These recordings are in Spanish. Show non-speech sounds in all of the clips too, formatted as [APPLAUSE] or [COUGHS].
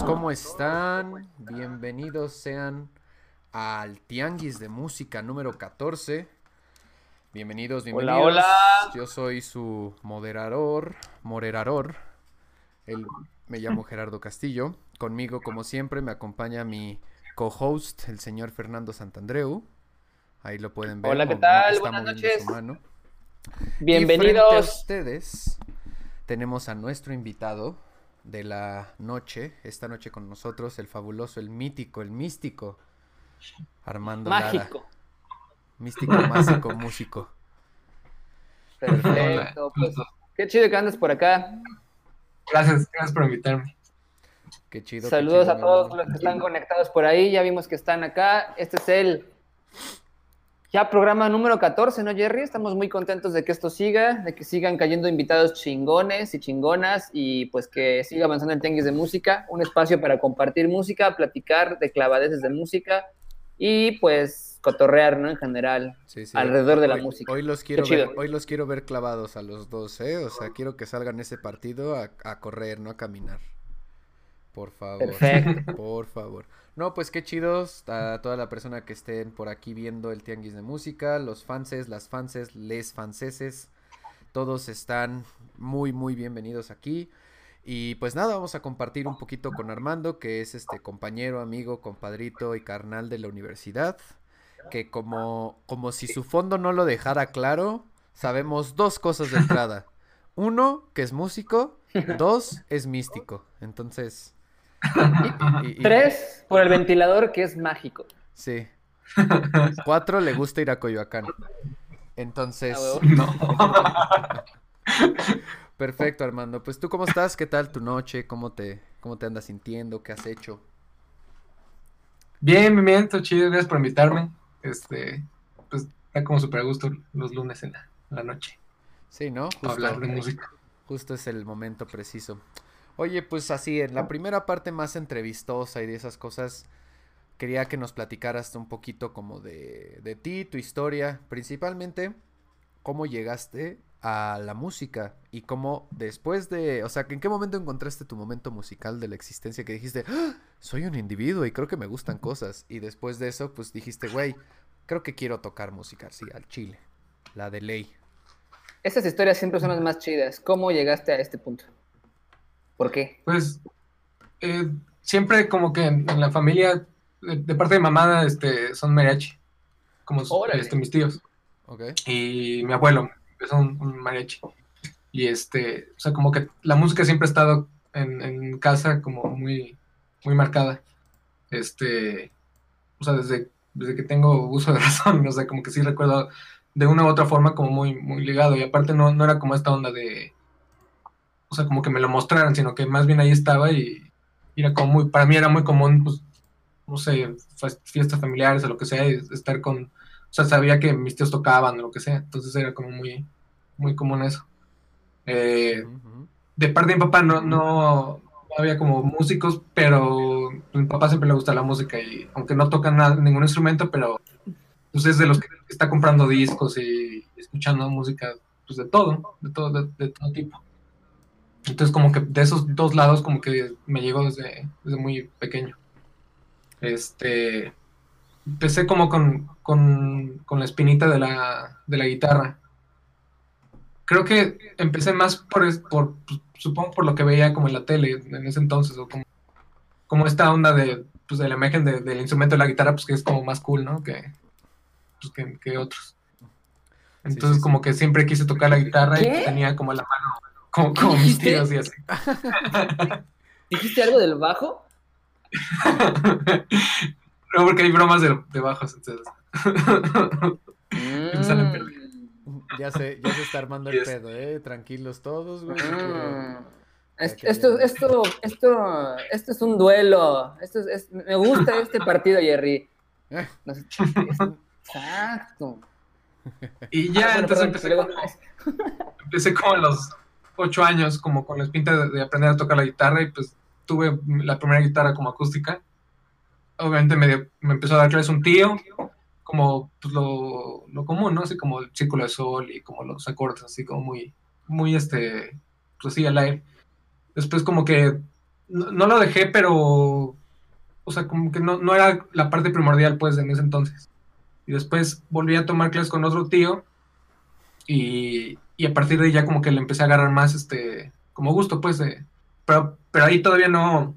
amigos, ¿cómo están? Bienvenidos sean al Tianguis de Música número 14. Bienvenidos, bienvenidos. Hola, hola. Yo soy su moderador, moderador. El, me llamo Gerardo Castillo. Conmigo, como siempre, me acompaña mi co-host, el señor Fernando Santandreu. Ahí lo pueden ver. Hola, ¿qué tal? está Buenas noches. su mano. Y frente a Bienvenidos. ustedes tenemos a nuestro invitado de la noche, esta noche con nosotros, el fabuloso, el mítico, el místico, Armando Lara. Mágico. Místico, mágico, [LAUGHS] músico. Perfecto. Pues, qué chido que andes por acá. Gracias, gracias por invitarme. Qué chido. qué Saludos chido, a todos los que están conectados por ahí. Ya vimos que están acá. Este es el ya programa número 14, ¿no, Jerry? Estamos muy contentos de que esto siga, de que sigan cayendo invitados chingones y chingonas y pues que siga avanzando el Tenguis de Música, un espacio para compartir música, platicar de clavadeces de música y pues cotorrear, ¿no? En general. Sí, sí. alrededor de la Hoy- música. Hoy los, quiero ver, hoy los quiero ver clavados a los dos, ¿eh? O sea, quiero que salgan ese partido a, a correr, no a caminar. Por favor. Perfecto. Por favor. No, pues qué chidos a toda la persona que estén por aquí viendo el Tianguis de Música, los fanses, las fanses, les fanceses, todos están muy, muy bienvenidos aquí. Y pues nada, vamos a compartir un poquito con Armando, que es este compañero, amigo, compadrito y carnal de la universidad, que como, como si su fondo no lo dejara claro, sabemos dos cosas de entrada. [LAUGHS] Uno, que es músico, dos, es místico. Entonces... [LAUGHS] y- y- y- Tres, por el ventilador que es mágico. Sí. Cuatro, le gusta ir a Coyoacán. Entonces, Ah. No. [LAUGHS] perfecto, Armando. Pues tú, ¿cómo estás? ¿Qué tal tu noche? ¿Cómo te, cómo te andas sintiendo? ¿Qué has hecho? Bien, bien, bien, todo chido, gracias por invitarme. Este, pues está como súper a gusto los lunes en la, en la noche Sí, ¿no? Justo, hablar de música. justo es el momento preciso. Oye, pues así, en la primera parte más entrevistosa y de esas cosas, quería que nos platicaras un poquito como de, de ti, tu historia, principalmente cómo llegaste a la música y cómo después de, o sea, ¿en qué momento encontraste tu momento musical de la existencia que dijiste, "Ah, soy un individuo y creo que me gustan cosas? Y después de eso, pues dijiste, güey, creo que quiero tocar música, sí, al chile, la de ley. Esas historias siempre son las más chidas. ¿Cómo llegaste a este punto? ¿Por qué? Pues eh, siempre como que en, en la familia, de, de parte de mamá, este, son mariachi, como Órale. este, mis tíos. Y mi abuelo un, un mariachi. Y este, o sea, como que la música siempre ha estado en, en casa como muy, muy marcada. Este, o sea, desde, desde que tengo uso de [LAUGHS] razón, o sea, como que sí recuerdo de una u otra forma como muy, muy ligado. Y aparte no, no era como esta onda de, o sea, como que me lo mostraran, sino que más bien ahí estaba y, y era como muy, para mí era muy común, pues, no sé, fiestas familiares o lo que sea, y estar con, o sea, sabía que mis tíos tocaban o lo que sea, entonces era como muy, muy común eso. Eh, de parte de mi papá no, no, había como músicos, pero mi papá siempre le gusta la música y aunque no toca nada, ningún instrumento, pero pues es de los que está comprando discos y escuchando música, pues de todo, de todo, de, de todo tipo. Entonces como que de esos dos lados como que me llegó desde, desde muy pequeño. Este, empecé como con, con, con la espinita de la, de la guitarra. Creo que empecé más por, es- por, supongo por lo que veía como en la tele en ese entonces, o como, como esta onda de, pues, de la imagen de- del instrumento de la guitarra, pues que es como más cool, ¿no? Que, pues, que, que otros. Entonces sí, como que siempre quise tocar la guitarra y ¿Qué? tenía como la mano, como, como mis dijiste? tíos y así. [LAUGHS] ¿Dijiste algo del bajo? [LAUGHS] no, porque hay bromas de, de bajos, entonces. Me salen Mm. Ya se, ya se está armando el Yes. pedo, ¿eh? Tranquilos todos, güey. Mm. Esto, haya- esto, esto, esto es un duelo. Esto es, es- me gusta este partido, Jerry. No sé, es- Exacto. Y ya, Ah, bueno, entonces perdón, empecé como, empecé como los ocho años, como con la espinta de, de aprender a tocar la guitarra y pues tuve la primera guitarra como acústica. Obviamente me, dio- me empezó a dar clases un tío, como pues, lo, lo común, ¿no? Así como el círculo de sol y como los acordes, así como muy, muy este, pues así al aire. Después como que no, lo dejé, pero, o sea, como que no, no era la parte primordial, pues, en ese entonces. Y después volví a tomar clases con otro tío y, y a partir de ahí ya como que le empecé a agarrar más, este, como gusto, pues, pero, pero ahí todavía no,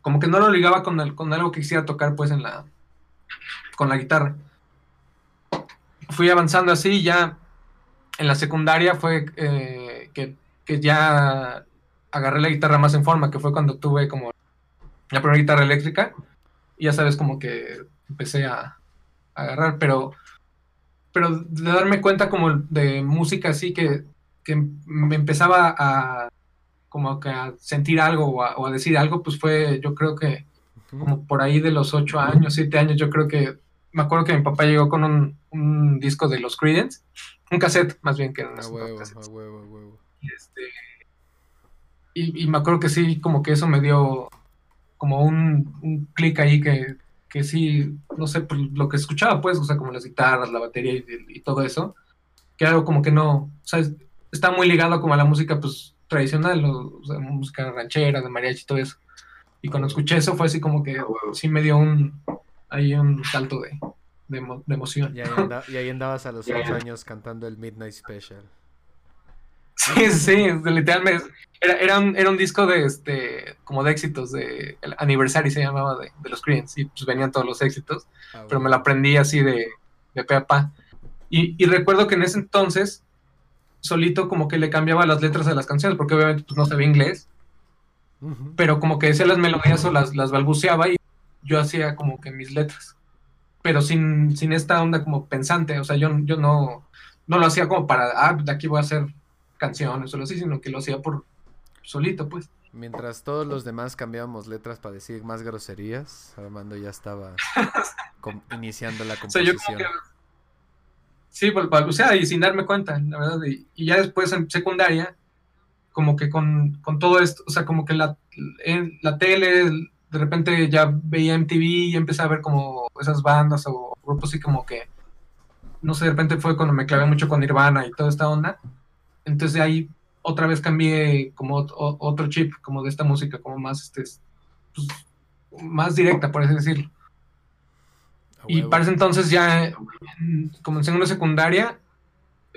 como que no lo ligaba con, el, con algo que quisiera tocar, pues, en la, con la guitarra. Fui avanzando así, ya en la secundaria fue eh, que, que, ya agarré la guitarra más en forma, que fue cuando tuve como la primera guitarra eléctrica, y ya sabes, como que empecé a, agarrar, pero, pero de darme cuenta como de música así que, que me empezaba a como que a sentir algo o a, decir algo, pues fue, yo creo que como por ahí de los ocho años, siete años, yo creo que, me acuerdo que mi papá llegó con un, un disco de los Creedence, un cassette más bien que eran a huevo, a huevo, a huevo. Y, este, y, me acuerdo que sí, como que eso me dio como un, un clic ahí que, que sí, no sé, pues, lo que escuchaba, pues, o sea, como las guitarras, la batería y, todo eso, que algo como que no, o sea, está muy ligado como a la música, pues, tradicional, o, sea, música ranchera, de mariachi y todo eso. Y cuando escuché eso fue así como que sí me dio un, ahí un salto de, de, emoción. Y ahí, andabas a los ocho años cantando el Midnight Special. Sí, sí, literalmente. Era, era, un, era un disco de este como de éxitos de el Anniversary se llamaba de, de los Creedence y pues venían todos los éxitos, ah, pero me lo aprendí así de, de pe a pa. Y, y, recuerdo que en ese entonces solito como que le cambiaba las letras a las canciones porque obviamente pues, no sabía inglés, pero como que decía las melodías o las, las balbuceaba y yo hacía como que mis letras, pero sin, sin esta onda como pensante, o sea, yo, yo no, no lo hacía como para, ah, de aquí voy a hacer canciones o lo así, sino que lo hacía por solito, pues. Mientras todos los demás cambiábamos letras para decir más groserías, Armando ya estaba [LAUGHS] iniciando la composición. sí, pues, o sea, y sin darme cuenta, la verdad. Y, ya después en secundaria, como que con, con, todo esto, o sea, como que la, en la tele, de repente ya veía MTV y empecé a ver como esas bandas o grupos así como que, no sé, de repente fue cuando me clavé mucho con Nirvana y toda esta onda. Entonces de ahí otra vez cambié como otro chip, como de esta música, como más, este, pues, más directa, por así decirlo. y para ese entonces ya, como en segunda secundaria,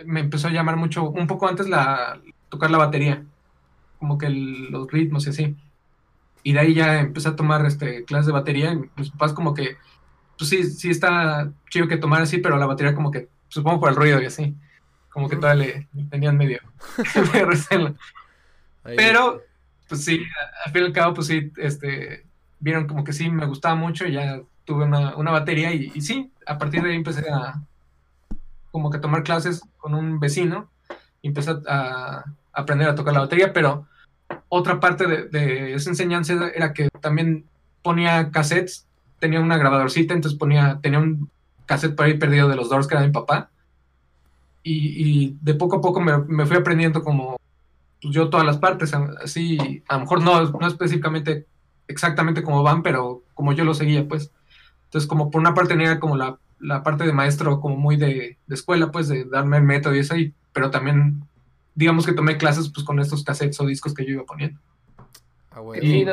me empezó a llamar mucho, un poco antes la tocar la batería, como que los ritmos y así. Y de ahí ya empecé a tomar este, clases de batería. Y mis papás como que, pues sí, sí está chido que tomar así, pero la batería como que, supongo por el ruido y así como que todavía le tenían medio, [LAUGHS] Pero, pues sí, al fin y al cabo, pues sí, este, vieron como que sí me gustaba mucho, y ya tuve una, una batería y, sí, a partir de ahí empecé a como que tomar clases con un vecino y empecé a, aprender a tocar la batería, pero otra parte de, de, esa enseñanza era que también ponía cassettes, tenía una grabadorcita, entonces ponía, tenía un cassette por ahí perdido de los Doors que era mi papá, y, de poco a poco me, fui aprendiendo como pues, yo todas las partes, así, a lo mejor no, no específicamente exactamente como van, pero como yo lo seguía, pues. Entonces, como por una parte tenía como la, la parte de maestro como muy de, de, escuela, pues, de darme el método y eso, y, pero también, digamos que tomé clases pues con estos cassettes o discos que yo iba poniendo. Ah, y, me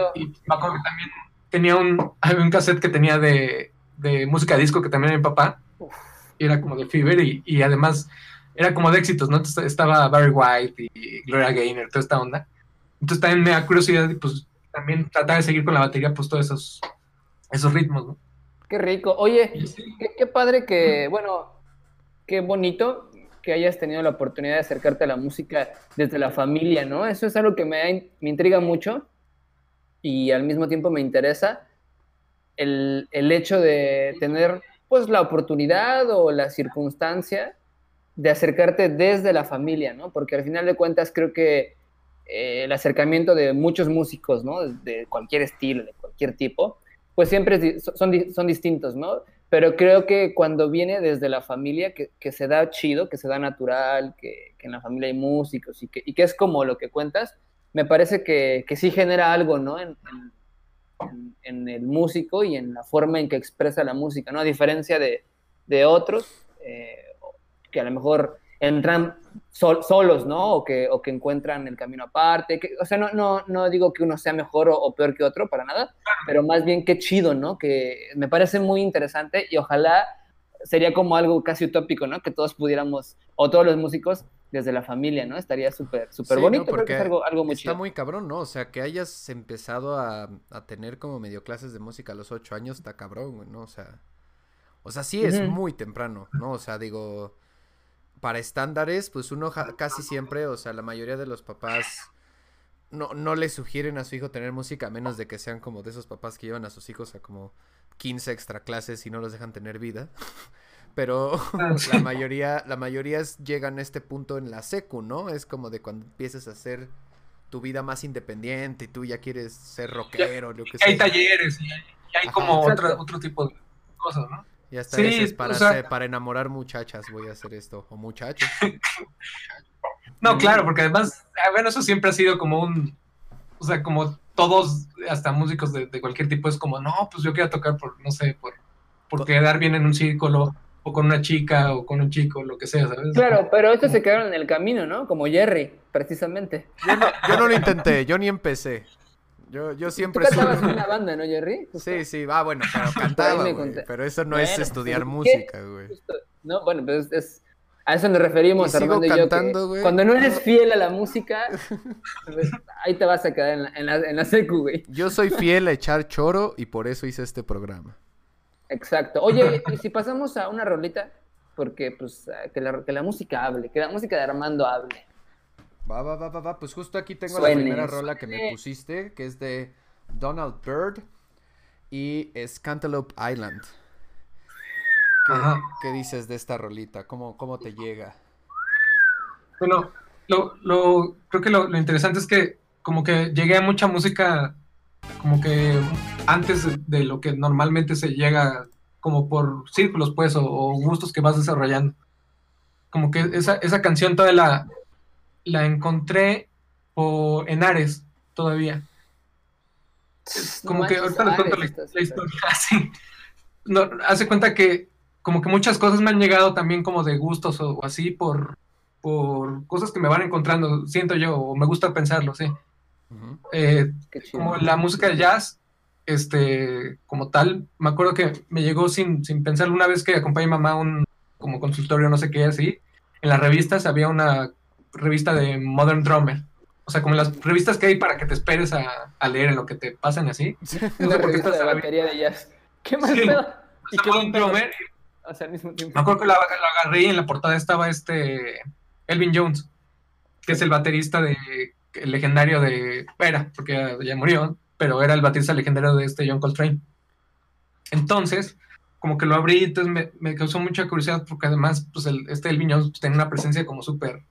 acuerdo que también tenía un, [LAUGHS] había un cassette que tenía de, de música disco que también era mi papá, y era como de Fever, y, y además era como de éxitos, ¿no? Entonces estaba Barry White y Gloria Gaynor, toda esta onda. Entonces también me da curiosidad y pues también tratar de seguir con la batería, pues todos esos, esos ritmos, ¿no? Qué rico. Oye, qué, padre que, bueno, qué bonito que hayas tenido la oportunidad de acercarte a la música desde la familia, ¿no? Eso es algo que me, me intriga mucho y al mismo tiempo me interesa el, el hecho de tener pues la oportunidad o la circunstancia de acercarte desde la familia, ¿no? Porque al final de cuentas creo que eh, el acercamiento de muchos músicos, ¿no? De cualquier estilo, de cualquier tipo, pues siempre son, son distintos, ¿no? Pero creo que cuando viene desde la familia, que, se da chido, que se da natural, que, en la familia hay músicos y que, y que, es como lo que cuentas, me parece que, sí genera algo, ¿no? En, en, el músico y en la forma en que expresa la música, ¿no? A diferencia de, de otros, eh, que a lo mejor entran solos, ¿no? O que, o que encuentran el camino aparte. Que, o sea, no, no, no digo que uno sea mejor o, peor que otro, para nada, pero más bien qué chido, ¿no? Que me parece muy interesante y ojalá sería como algo casi utópico, ¿no? Que todos pudiéramos, o todos los músicos, desde la familia, ¿no? Estaría súper, súper bonito, porque es algo, algo muy está muy cabrón, ¿no? O sea, que hayas empezado a, a, tener como medio clases de música a los ocho años, está cabrón, ¿no? O sea, o sea, sí es muy temprano, ¿no? O sea, digo, para estándares, pues uno casi siempre, o sea, la mayoría de los papás no, no le sugieren a su hijo tener música, a menos de que sean como de esos papás que llevan a sus hijos a como 15 extra clases y no los dejan tener vida. [LAUGHS] Pero la mayoría, la mayoría llegan a este punto en la secu, ¿no? Es como de cuando empiezas a hacer tu vida más independiente y tú ya quieres ser rockero, lo que Hay talleres y hay, como otro tipo de cosas, ¿no? Ya está, sí, para, para enamorar muchachas voy a hacer esto, o muchachos. [LAUGHS] no, claro, porque además, bueno, eso siempre ha sido como un, o sea, como todos, hasta músicos de, cualquier tipo, es como, no, pues yo quiero tocar por, no sé, por, por quedar bien en un círculo, o con una chica, o con un chico, lo que sea, ¿sabes? Claro, pero estos se quedaron en el camino, ¿no? Como Jerry, precisamente. yo no lo intenté, yo ni empecé. Yo, yo siempre... Tú cantabas en una banda, ¿no, Jerry? Sí, sí, va, bueno, pero [LAUGHS] cantaba, Pero eso no es estudiar música, güey. No, bueno, pues es... A eso nos referimos, Armando cantando, yo, Cuando no eres [LAUGHS] fiel a la música, pues, ahí te vas a quedar en la, en, la, en la secu, güey. Yo soy fiel a echar choro y por eso hice este programa. Exacto. Oye, [LAUGHS] y si pasamos a una rolita, porque pues que la, que la música hable, que la música de Armando hable. Va, va, va, va, va. Pues justo aquí tengo la primera rola que me pusiste, que es de Donald Byrd y es Cantaloupe Island. ¿Qué, dices de esta rolita? ¿Cómo, cómo te llega? Bueno, lo, lo, creo que lo, lo, interesante es que como que llegué a mucha música como que antes de, lo que normalmente se llega como por círculos pues o, o gustos que vas desarrollando. Como que esa, esa canción toda la, la encontré o en Ares todavía. como que ahorita les cuento la, historia [LAUGHS] así. No, hace cuenta que como que muchas cosas me han llegado también como de gustos o, así por, por cosas que me van encontrando, siento yo, o me gusta pensarlo, sí. Eh, como la música de jazz, este, como tal, me acuerdo que me llegó sin, sin pensar una vez que acompañé a mamá a un como consultorio, no sé qué, así. En las revistas había una revista de Modern Drummer. O sea, como las revistas que hay para que te esperes a, a leer en lo que te pasan así. [LAUGHS] Una revista de batería de jazz. ¿Qué más sí. ¿Y qué Modern Drummer. O sea, al mismo tiempo. Me acuerdo que la, agarré y en la portada estaba este Elvin Jones, que es el baterista de el legendario de era, porque ya, murió, pero era el baterista legendario de este John Coltrane. Entonces, como que lo abrí, entonces me, me causó mucha curiosidad porque además, pues el, este Elvin Jones pues, tiene una presencia como súper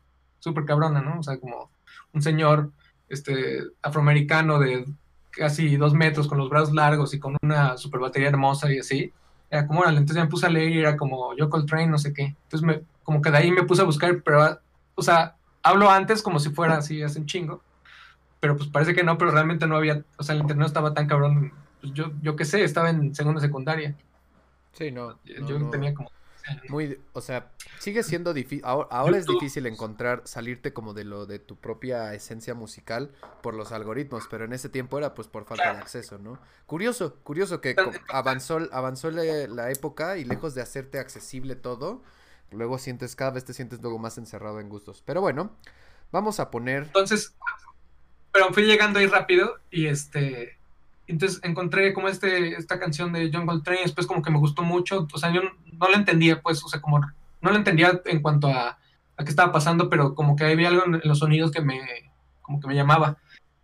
súper cabrona, ¿no? O sea, como un señor este, afroamericano de casi dos metros, con los brazos largos y con una super batería hermosa y así. Era como, órale, entonces me puse a leer y era como yo Coltrane, no sé qué. Entonces, me, como que de ahí me puse a buscar, pero, o sea, hablo antes como si fuera así, hace un chingo. Pero pues parece que no, pero realmente no había, o sea, el internet no estaba tan cabrón. Pues yo, yo qué sé, estaba en segunda secundaria. Sí, no. Yo tenía como muy, o sea, sigue siendo difícil, ahora, es difícil encontrar, salirte como de lo de tu propia esencia musical por los algoritmos, pero en ese tiempo era pues por falta de acceso, ¿no? Curioso, curioso que avanzó, avanzó la, época y lejos de hacerte accesible todo, luego sientes, cada vez te sientes luego más encerrado en gustos. Pero bueno, vamos a poner... Entonces, pero fui llegando ahí rápido y este entonces encontré como este, esta canción de John Coltrane, después como que me gustó mucho, o sea, yo no la entendía, pues, o sea, como no la entendía en cuanto a, a qué estaba pasando, pero como que había algo en, los sonidos que me, como que me llamaba.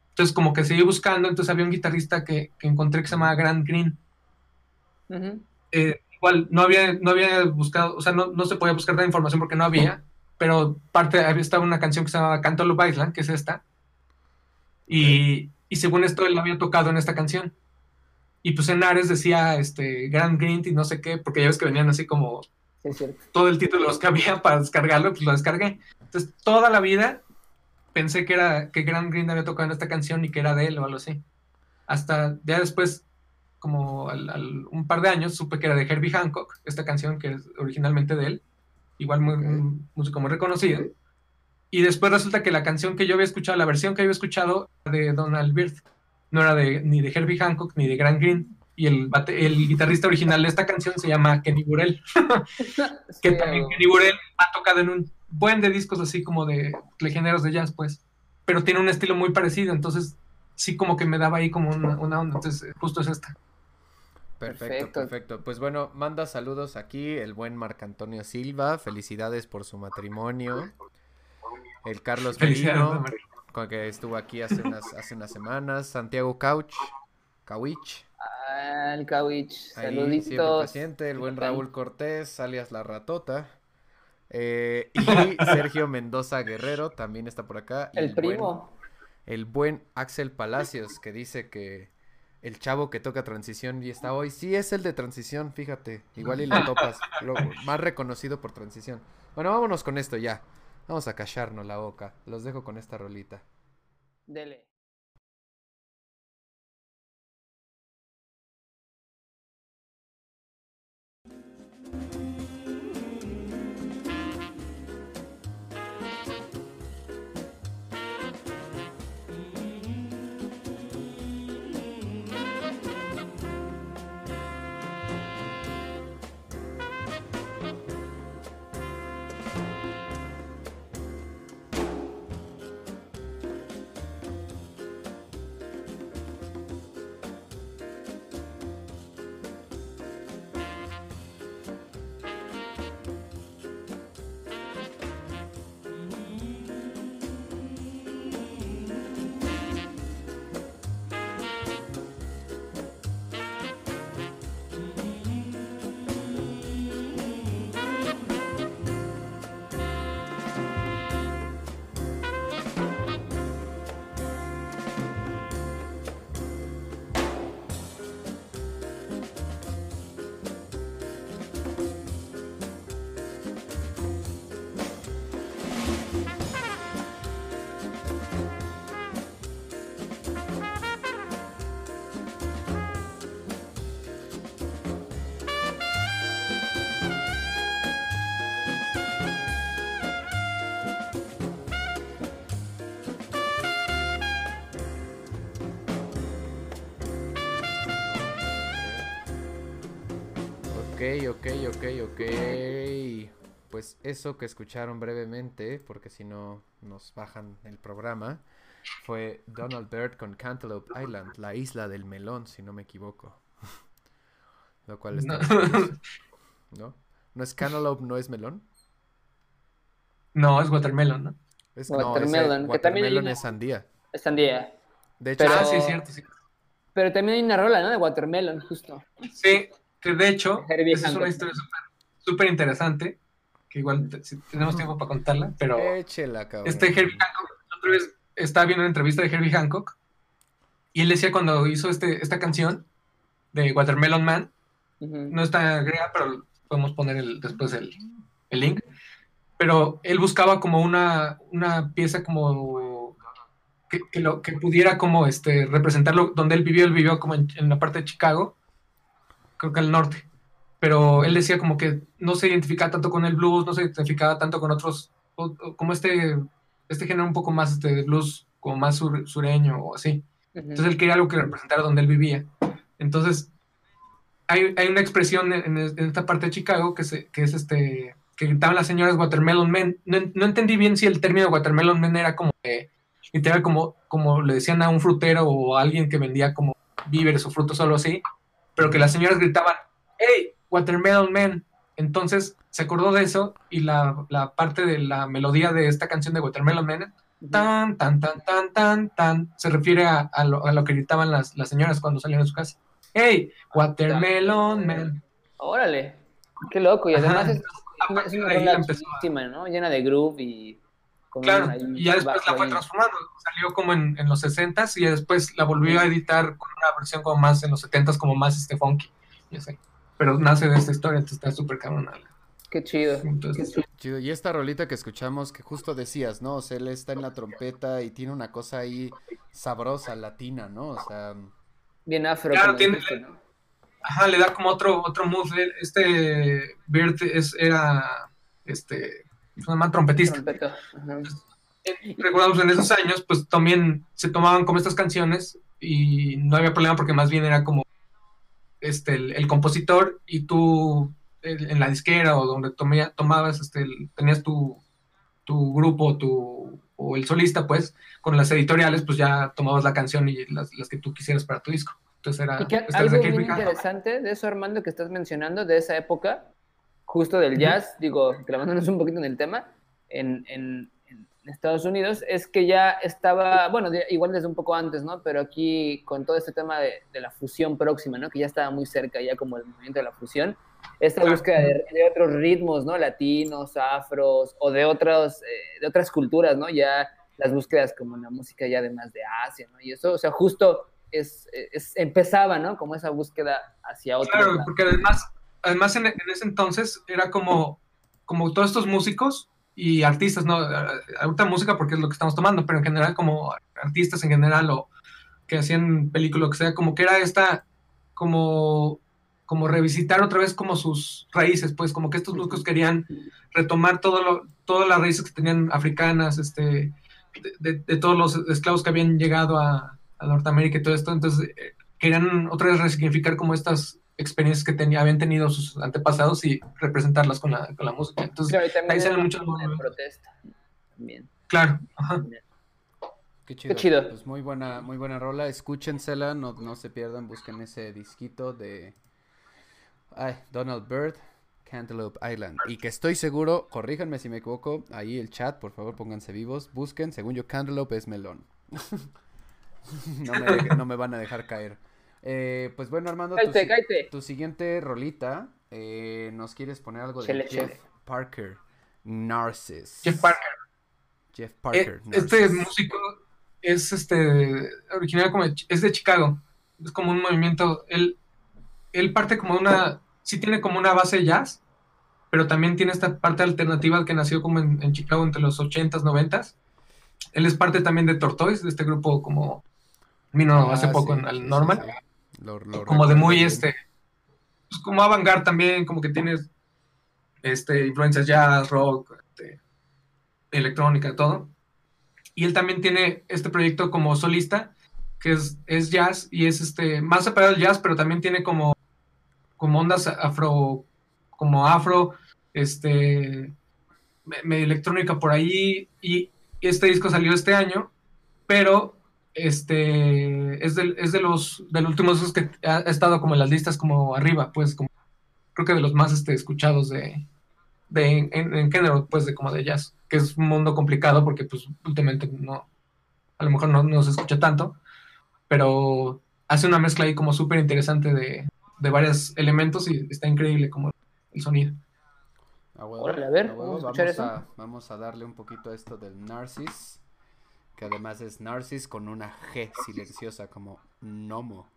Entonces como que seguí buscando, entonces había un guitarrista que, que encontré que se llamaba Grant Green. Eh, igual, no había, no había buscado, o sea, no, no se podía buscar la información porque no había, pero parte, había estaba una canción que se llamaba Canto lo Island, que es esta, y, y según esto él había tocado en esta canción. Y pues en Ares decía este, Grand Green y no sé qué, porque ya ves que venían así como todo el título de los que había [LAUGHS] para descargarlo, pues lo descargué. Entonces toda la vida pensé que era que Grand Green había tocado en esta canción y que era de él o algo así. Hasta ya después, como al, un par de años, supe que era de Herbie Hancock, esta canción que es originalmente de él. igual muy, un músico muy reconocido. Y después resulta que la canción que yo había escuchado, la versión que había escuchado de Donald Byrd, no era de, ni de Herbie Hancock ni de Grant Green. Y el, el guitarrista original de esta canción se llama Kenny Burrell. [LAUGHS] que también Kenny Burrell ha tocado en un buen de discos así como de, de géneros de jazz, pues. Pero tiene un estilo muy parecido, entonces sí como que me daba ahí como una, una onda. Entonces justo es esta. Perfecto, perfecto, Pues bueno, manda saludos aquí el buen Marc Antonio Silva. Felicidades por su matrimonio. El Carlos [LAUGHS] Felino, con que estuvo aquí hace unas, hace unas semanas. Santiago Couch, Cauich. Ah, el Cauich, saluditos. paciente. El buen Raúl Cortés, alias La Ratota. Eh, y [LAUGHS] Sergio Mendoza Guerrero también está por acá. El, primo. el buen Axel Palacios, que dice que el chavo que toca transición y está hoy. Sí, es el de transición, fíjate. Igual y lo [LAUGHS] topas. lo más reconocido por transición. Bueno, vámonos con esto ya. Vamos a callarnos la boca. Los dejo con esta rolita. Dele. Ok, ok, ok. Pues eso que escucharon brevemente, porque si no nos bajan el programa, fue Donald Byrd con Cantaloupe Island, la isla del melón, si no me equivoco. [LAUGHS] Lo cual está... [LAUGHS] No. ¿no? es Cantaloupe, no es melón? No, es watermelon, ¿no? Es, watermelon, no, que también es sandía. Es sandía. De hecho, ah, sí, cierto, sí. Pero también hay una rola, ¿no? De watermelon, justo. Sí, de hecho, esa es una historia súper interesante, que igual si tenemos tiempo para contarla, pero Échela, este Herbie Hancock, otra vez estaba viendo una entrevista de Herbie Hancock, y él decía cuando hizo este, esta canción de Watermelon Man, no está griega, pero podemos poner el, después el, el, link, pero él buscaba como una, una pieza como que, que, lo, que pudiera como este, representarlo donde él vivió, él vivió como en, en la parte de Chicago, creo que al norte. Pero él decía como que no se identificaba tanto con el blues, no se identificaba tanto con otros, como este, este género un poco más este, de blues, como más sureño o así. Entonces él quería algo que representara donde él vivía. Entonces hay, hay una expresión en, esta parte de Chicago que, se, que es este, que gritaban las señoras Watermelon Men. No, no, entendí bien si el término Watermelon Men era como, literal, como, como le decían a un frutero o a alguien que vendía como víveres o frutos solo así, pero que las señoras gritaban, hey, Watermelon Man. Entonces se acordó de eso y la, la parte de la melodía de esta canción de Watermelon Man, tan, tan, tan, tan, tan, tan, se refiere a, a, lo, a lo, que gritaban las, las, señoras cuando salían de su casa. Hey, Watermelon Man. Órale, qué loco. Y además es, es, una rola ¿no? Llena de groove y Claro, y ya después la fue transformando. Salió como en, en los 60s y después la volvió a editar con una versión como más en los 70s, como más este funky. Ya sé. Pero nace de esta historia, entonces está súper cabrón. Qué chido. Entonces, Qué chido. Y esta rolita que escuchamos, que justo decías, ¿no? O sea, él está en la trompeta y tiene una cosa ahí sabrosa, latina, ¿no? O sea. Bien afro. Claro, tiene. ¿no? Ajá, le da como otro, otro mood. Este Bert es, era este, se llama trompetista. Recordamos en esos años, pues también se tomaban como estas canciones y no había problema porque más bien era como este el, el compositor y tú el- en la disquera o donde tomía- tomabas, este, el- tenías tu, tu grupo tu, o el solista, pues, con las editoriales, pues ya tomabas la canción y las, las que tú quisieras para tu disco. Entonces era Y que estas algo Ricardo. interesante de eso, Armando, que estás mencionando, de esa época, justo del jazz, digo, clavándonos un poquito en el tema, en, en- en Estados Unidos, es que ya estaba, bueno, igual desde un poco antes, ¿no? Pero aquí con todo este tema de, de la fusión próxima, ¿no? Que ya estaba muy cerca, ya como el movimiento de la fusión, esta búsqueda de, de otros ritmos, ¿no? Latinos, afros, o de, otros, eh, de otras culturas, ¿no? Ya las búsquedas como en la música ya de más de Asia, ¿no? Y eso, o sea, justo es, es- empezaba, ¿no? Como esa búsqueda hacia otro Claro, lado. porque además, además en, en ese entonces era como, como todos estos músicos y artistas, ¿no? Ahorita música porque es lo que estamos tomando, pero en general como artistas en general o que hacían películas, lo que sea, como que era esta, como, como revisitar otra vez como sus raíces, pues como que estos músicos querían retomar todo lo, todas las raíces que tenían africanas, este, de, de- de todos los esclavos que habían llegado a, a Norteamérica y todo esto, entonces eh, querían otra vez resignificar como estas experiencias que tenía, habían tenido sus antepasados y representarlas con la, con la música. Entonces, Claro, y también ahí salen muchos protesta. También. claro, ajá. Qué chido. chido. Pues muy buena, muy buena rola. Escúchensela, no, no se pierdan, busquen ese disquito de ay, Donald Byrd, Cantaloupe Island. Y que estoy seguro, corríjanme si me equivoco, ahí el chat, por favor, pónganse vivos, busquen, según yo, Cantaloupe es melón. [LAUGHS] no, me deje- no me van a dejar caer. Eh, pues bueno, Armando, tu, Cállate, si- cállate. tu siguiente rolita, eh, nos quieres poner algo de Chele, Jeff chele. Parker, Narcissus. Jeff Parker. Jeff Eh, Parker. este Narcissus. músico es este original como de es de Chicago. Es como un movimiento. Él, él parte como una. Sí tiene como una base jazz, pero también tiene esta parte alternativa que nació como en, en Chicago entre los 80s, 90s. Él es parte también de Tortoise, de este grupo como vino hace Ah, poco sí, en sí, al sí, Norman. sí. Lo- lo como de muy bien. este pues como avant también como que tienes este influencias jazz rock este, electrónica todo y él también tiene este proyecto como solista que es, es jazz y es este más separado del jazz pero también tiene como como ondas afro como afro este me- medio electrónica por ahí y este disco salió este año pero este es de, es de los de los últimos que ha, ha estado como en las listas como arriba, pues como creo que de los más este, escuchados de, de en, en- en género, pues de como de jazz, que es un mundo complicado porque pues últimamente no, a lo mejor no, no se escucha tanto, pero hace una mezcla ahí como súper interesante de, de varios elementos y está increíble como el sonido. A huevo, Órale, a ver, a huevo, vamos a, vamos a darle un poquito a esto del Narcis, que además es Narcis con una G silenciosa como Nomo.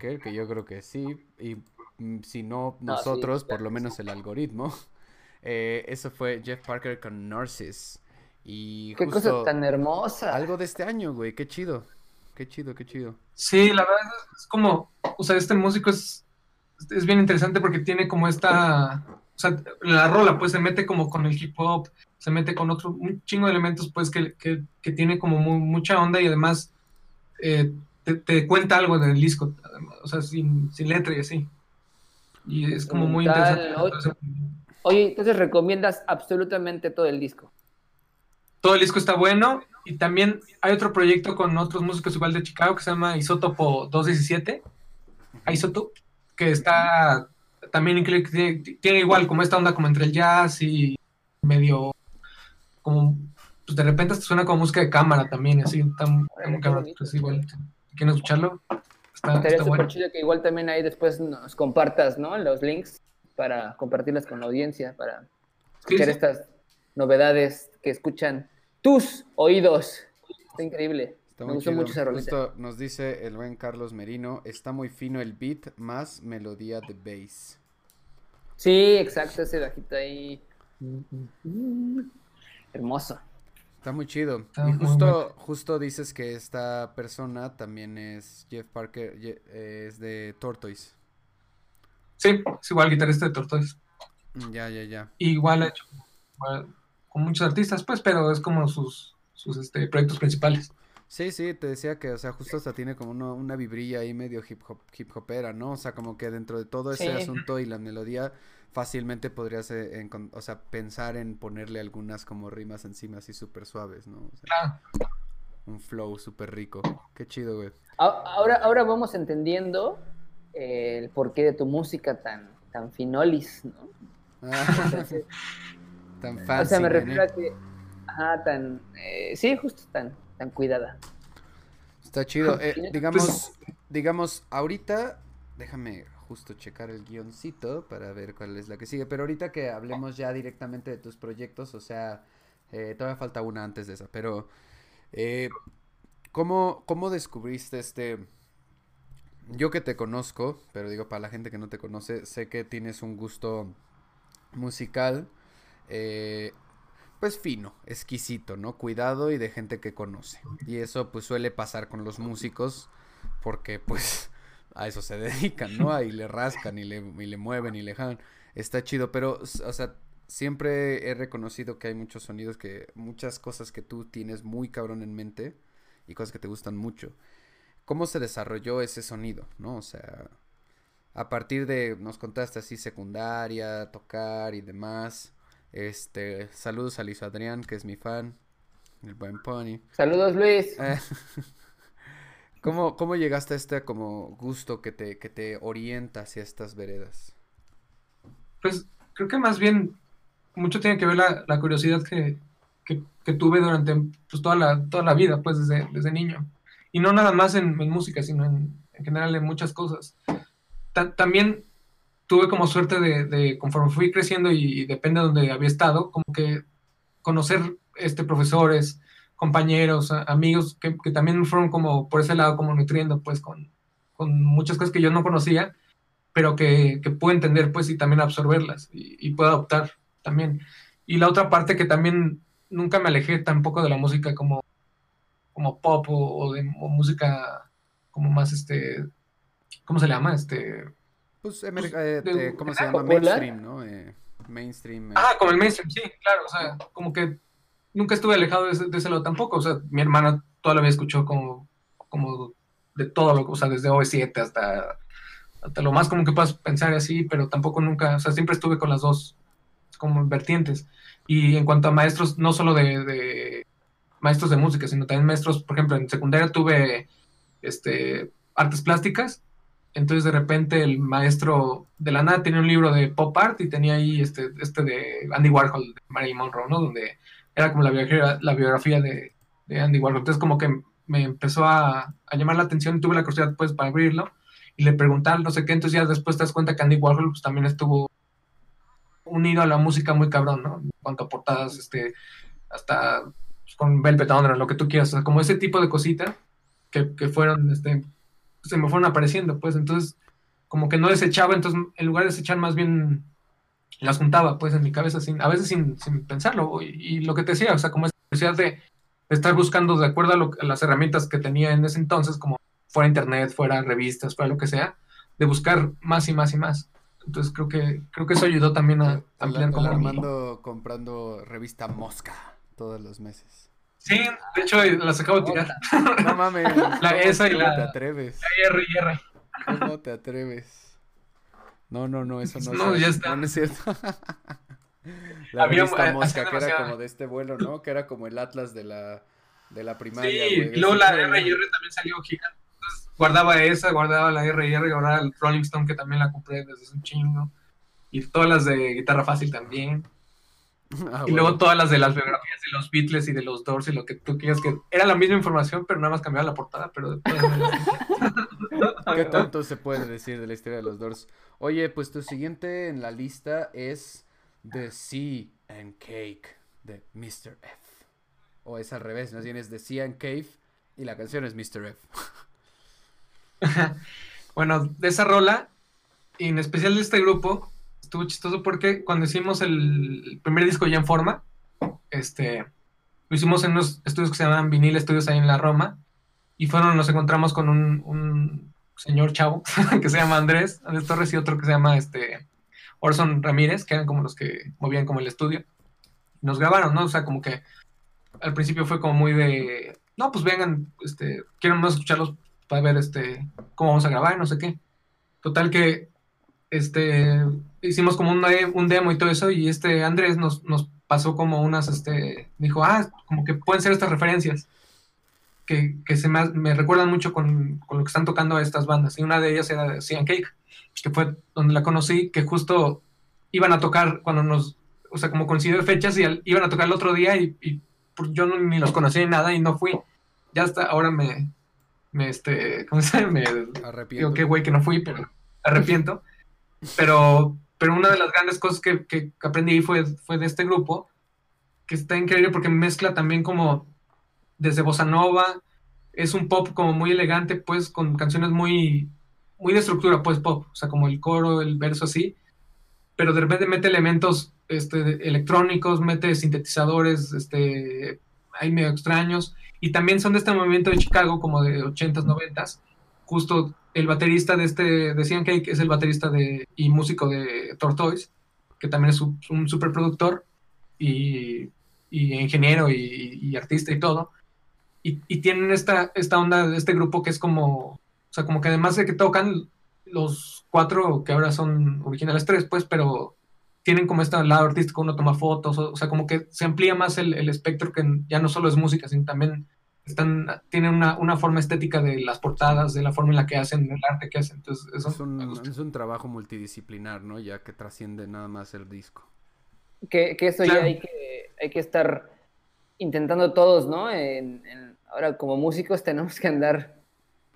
Parker, que yo creo que sí, y mm, si no No, sí, nosotros, por lo menos el algoritmo. [LAUGHS] Eh, eso fue Jeff Parker con Narcis. Y Qué cosa justo tan hermosa. algo de este año, güey, qué chido. Qué chido, qué chido. Sí, la verdad es como, o sea, este músico es, es bien interesante porque tiene como esta, o sea, la rola pues se mete como con el hip hop, se mete con otro, un chingo de elementos pues que, que, que tiene como mu- mucha onda y además eh, te, te cuenta algo del disco, o sea, sin, sin letra y así. Y es como muy Brutal, interesante. Oye, entonces recomiendas absolutamente todo el disco. todo el disco está bueno y también hay otro proyecto con otros músicos igual de Chicago que se llama Isótopo 217, Isotope, que está también tiene, tiene igual como esta onda como entre el jazz y medio como pues de repente hasta suena como música de cámara también, así tan, muy qué cabrón. bonito. Pues igual, ¿quieren escucharlo? Está, Estaría está súper bueno. chido que igual también ahí después nos compartas, ¿no? Los links para compartirlas con la audiencia, para escuchar sí. estas novedades que escuchan tus oídos. Está increíble. Está Me gustó chido. mucho esa rolita. Justo nos dice el buen Carlos Merino, está muy fino el beat más melodía de bass. Sí, exacto, ese bajito ahí. Hermoso. Está muy chido. Está y muy justo, justo dices que esta persona también es Jeff Parker, eh, es de Tortoise. Sí, es igual guitarrista de Tortoise. Mm, Ya, ya, ya. Igual ha hecho igual, con muchos artistas, pues, pero es como sus, sus este, proyectos principales. Sí, sí, te decía que, o sea, justo hasta tiene como uno- una vibrilla ahí medio hip hop, hip hopera, ¿no? O sea, como que dentro de todo ese Sí. asunto y la melodía, fácilmente podrías, eh, o sea, pensar en ponerle algunas como rimas encima así súper suaves, ¿no? O sea, Claro. un flow súper rico. Qué chido, güey. Ahora, ahora vamos entendiendo eh, el porqué de tu música tan, tan finolis, ¿no? Ah, Entonces, [LAUGHS] tan o fancy, sea, me refiero a que, ajá, tan, eh, sí, justo tan, tan cuidada. Está chido. Eh, Pues- digamos, digamos, ahorita, déjame justo checar el guioncito para ver cuál es la que sigue, pero ahorita que hablemos ya directamente de tus proyectos, o sea, eh, todavía falta una antes de esa, pero eh, ¿cómo, ¿cómo descubriste este... Yo que te conozco, pero digo para la gente que no te conoce, sé que tienes un gusto musical, eh, pues fino, exquisito, ¿no? Cuidado y de gente que conoce. Y eso pues suele pasar con los músicos porque pues a eso se [LAUGHS] dedican, ¿no? Ahí le rascan y le, y le mueven y le jalan. Está chido, pero, o sea, siempre he reconocido que hay muchos sonidos que, muchas cosas que tú tienes muy cabrón en mente y cosas que te gustan mucho. ¿Cómo se desarrolló ese sonido, no? O sea, a partir de, nos contaste así, secundaria, tocar y demás. Este, saludos a Luis Adrián, que es mi fan, el buen Pony. Saludos, Luis. Eh, [LAUGHS] ¿Cómo, cómo llegaste a este como gusto que te, que te orienta hacia estas veredas? Pues creo que más bien mucho tiene que ver la, la curiosidad que, que- que tuve durante pues, toda, la, toda la vida, pues desde, desde niño. Y no nada más en, en música, sino en, en general en muchas cosas. Ta- también tuve como suerte de, de, conforme fui creciendo y, depende de donde había estado, como que conocer este, profesores, compañeros, amigos que, que también fueron como por ese lado como nutriendo pues con, con muchas cosas que yo no conocía pero que, que puedo entender pues y también absorberlas y, y puedo adoptar también. Y la otra parte que también nunca me alejé tampoco de la música como, como pop o, o de o música como más este, ¿cómo se le llama? Este, Pues, Pues, eh, de- ¿cómo se llama? popular. Mainstream, ¿no? Eh, mainstream. eh, ah, como el mainstream, sí, claro, o sea, como que nunca estuve alejado de de ese lado tampoco, o sea, mi hermana toda la vida escuchó como, como de todo lo que, o sea, desde OV7 hasta, hasta lo más como que puedas pensar así, pero tampoco nunca, o sea, siempre estuve con las dos como vertientes. Y en cuanto a maestros, no solo de, de maestros de música, sino también maestros, por ejemplo, en secundaria tuve este, artes plásticas, entonces de repente el maestro de la nada tenía un libro de pop art y tenía ahí este, este de Andy Warhol, de Marilyn Monroe, ¿no? Donde era como la biografía, de, Andy Warhol. Entonces como que me empezó a, llamar la atención tuve la curiosidad pues para abrirlo y le preguntar no sé qué, entonces ya después te das cuenta que Andy Warhol pues también estuvo unido a la música muy cabrón, ¿no? En cuanto a portadas, este, hasta pues, con Velvet Underground, lo que tú quieras, o sea, como ese tipo de cositas que, que fueron, este, se me fueron apareciendo, pues, entonces, como que no desechaba, entonces en lugar de desechar más bien las juntaba pues en mi cabeza, sin, a veces sin, sin pensarlo. Y, lo que te decía, o sea, como esa necesidad de, estar buscando de acuerdo a, las herramientas que tenía en ese entonces, como fuera internet, fuera revistas, fuera lo que sea, de buscar más y más y más. Entonces creo que creo que eso ayudó también a ampliar como Armando comprando revista Mosca todos los meses. Sí, de hecho las acabo de tirar. No mames. [LAUGHS] La esa y la. te atreves? La R y R. ¿Cómo te atreves? No, no, no, eso no, [LAUGHS] no ya está. No, es cierto. [LAUGHS] la Había, revista [LAUGHS] Mosca, que era como de este vuelo, ¿no? Que era como el Atlas de la, de la primaria. Sí, y luego la R y R también salió gigante. Entonces guardaba esa, guardaba la R y R, guardaba el Rolling Stone que también la compré desde hace un chingo. Y todas las de guitarra fácil también. Ah, y luego todas las de las biografías de los Beatles y de los Doors y lo que tú quieras que era la misma información, pero nada más cambiaba la portada, pero [LAUGHS] ¿Qué tanto se puede decir de la historia de los Doors? Oye, pues tu siguiente en la lista es The Sea and Cake de Mr. F. O es al revés, más bien es The Sea and Cave y la canción es Mr. F. [LAUGHS] bueno, de esa rola, y en especial de este grupo, estuvo chistoso porque cuando hicimos el primer disco ya en forma, este, lo hicimos en unos estudios que se llaman Vinil Estudios ahí en la Roma, y fueron, nos encontramos con un, señor chavo [LAUGHS] que se llama Andrés, Andrés Torres y otro que se llama este Orson Ramírez, que eran como los que movían como el estudio. Nos grabaron, ¿no? O sea, como que al principio fue como muy de, no, pues vengan, este, quiero más escucharlos para ver este, cómo vamos a grabar, no sé qué. Total que este, hicimos como un, un demo y todo eso, y este Andrés nos, nos pasó como unas, este, dijo, ah, como que pueden ser estas referencias, que, que se me, me, recuerdan mucho con, con, lo que están tocando estas bandas, y una de ellas era Cian Cake, que fue donde la conocí, que justo iban a tocar cuando nos, o sea, como coincidió fechas, y iban a tocar el otro día, y, y yo ni los conocí ni nada, y no fui. Ya hasta ahora me, me este, ¿cómo se llama? Me arrepiento. Digo, qué güey que no fui, pero arrepiento. Pero, pero una de las grandes cosas que, que aprendí fue, fue de este grupo, que está increíble porque mezcla también como desde bossa nova, es un pop como muy elegante, pues con canciones muy, muy de estructura, pues pop, o sea, como el coro, el verso así, pero de repente mete elementos este, electrónicos, mete sintetizadores, este, hay medio extraños, y también son de este movimiento de Chicago, como de 80s, 90s, justo el baterista de este, decían que es el baterista de, y músico de Tortoise, que también es un, super productor y, ingeniero y, artista y todo. Y, tienen esta, esta onda de este grupo que es como, o sea, como que además de que tocan los cuatro, que ahora son originales tres, pues, pero tienen como este lado artístico, uno toma fotos, o, sea, como que se amplía más el, el espectro que ya no solo es música, sino también están, tienen una, una, forma estética de las portadas, de la forma en la que hacen, el arte que hacen. Entonces, eso es, un, es un trabajo multidisciplinar, ¿no? Ya que trasciende nada más el disco. Que, que eso ya hay que, hay que estar intentando todos, ¿no? En, ahora, como músicos, tenemos que andar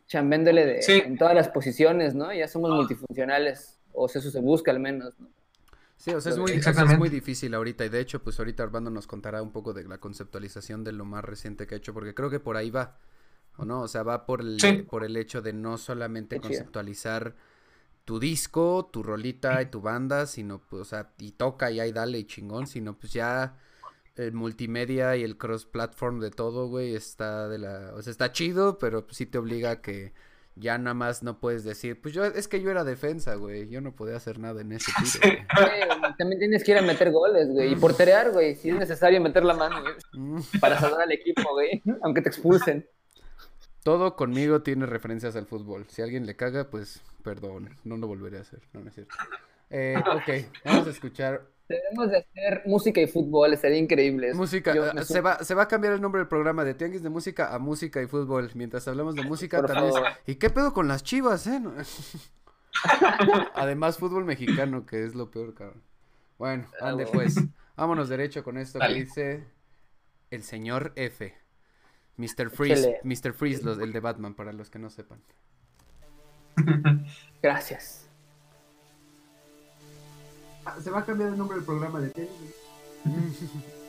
chambéndole de, en todas las posiciones, ¿no? Ya somos multifuncionales, o eso se busca al menos, ¿no? Sí, o sea, es muy, es muy difícil ahorita y de hecho, pues ahorita Armando nos contará un poco de la conceptualización de lo más reciente que ha hecho, porque creo que por ahí va, ¿o no? O sea, va por el, por el hecho de no solamente conceptualizar tu disco, tu rolita y tu banda, sino, pues, o sea, y toca y ahí dale y chingón, sino pues ya el multimedia y el cross-platform de todo, güey, está de la, o sea, está chido, pero pues sí te obliga a que ya nada más no puedes decir, pues yo, es que yo era defensa, güey, yo no podía hacer nada en ese tiro. también tienes que ir a meter goles, güey, y porterear, güey, si es necesario meter la mano, güey, mm. para salvar al equipo, güey, aunque te expulsen. Todo conmigo tiene referencias al fútbol. Si alguien le caga, pues perdón, no lo volveré a hacer, no, no es cierto. Eh, ok, vamos a escuchar Debemos de hacer música y fútbol, sería increíble. Música, se, va, se va a cambiar el nombre del programa de Tianguis de Música a Música y Fútbol. Mientras hablamos de música, también. ¿Y qué pedo con las chivas, eh? [LAUGHS] Además, fútbol mexicano, que es lo peor, cabrón. Bueno, ande pues. Vámonos derecho con esto que dice el señor F. Mr. Freeze, Mr. Freeze, el de Batman, para los que no sepan. [LAUGHS] [LAUGHS] Gracias. Ah, se va a cambiar el nombre del programa de tenis. [LAUGHS]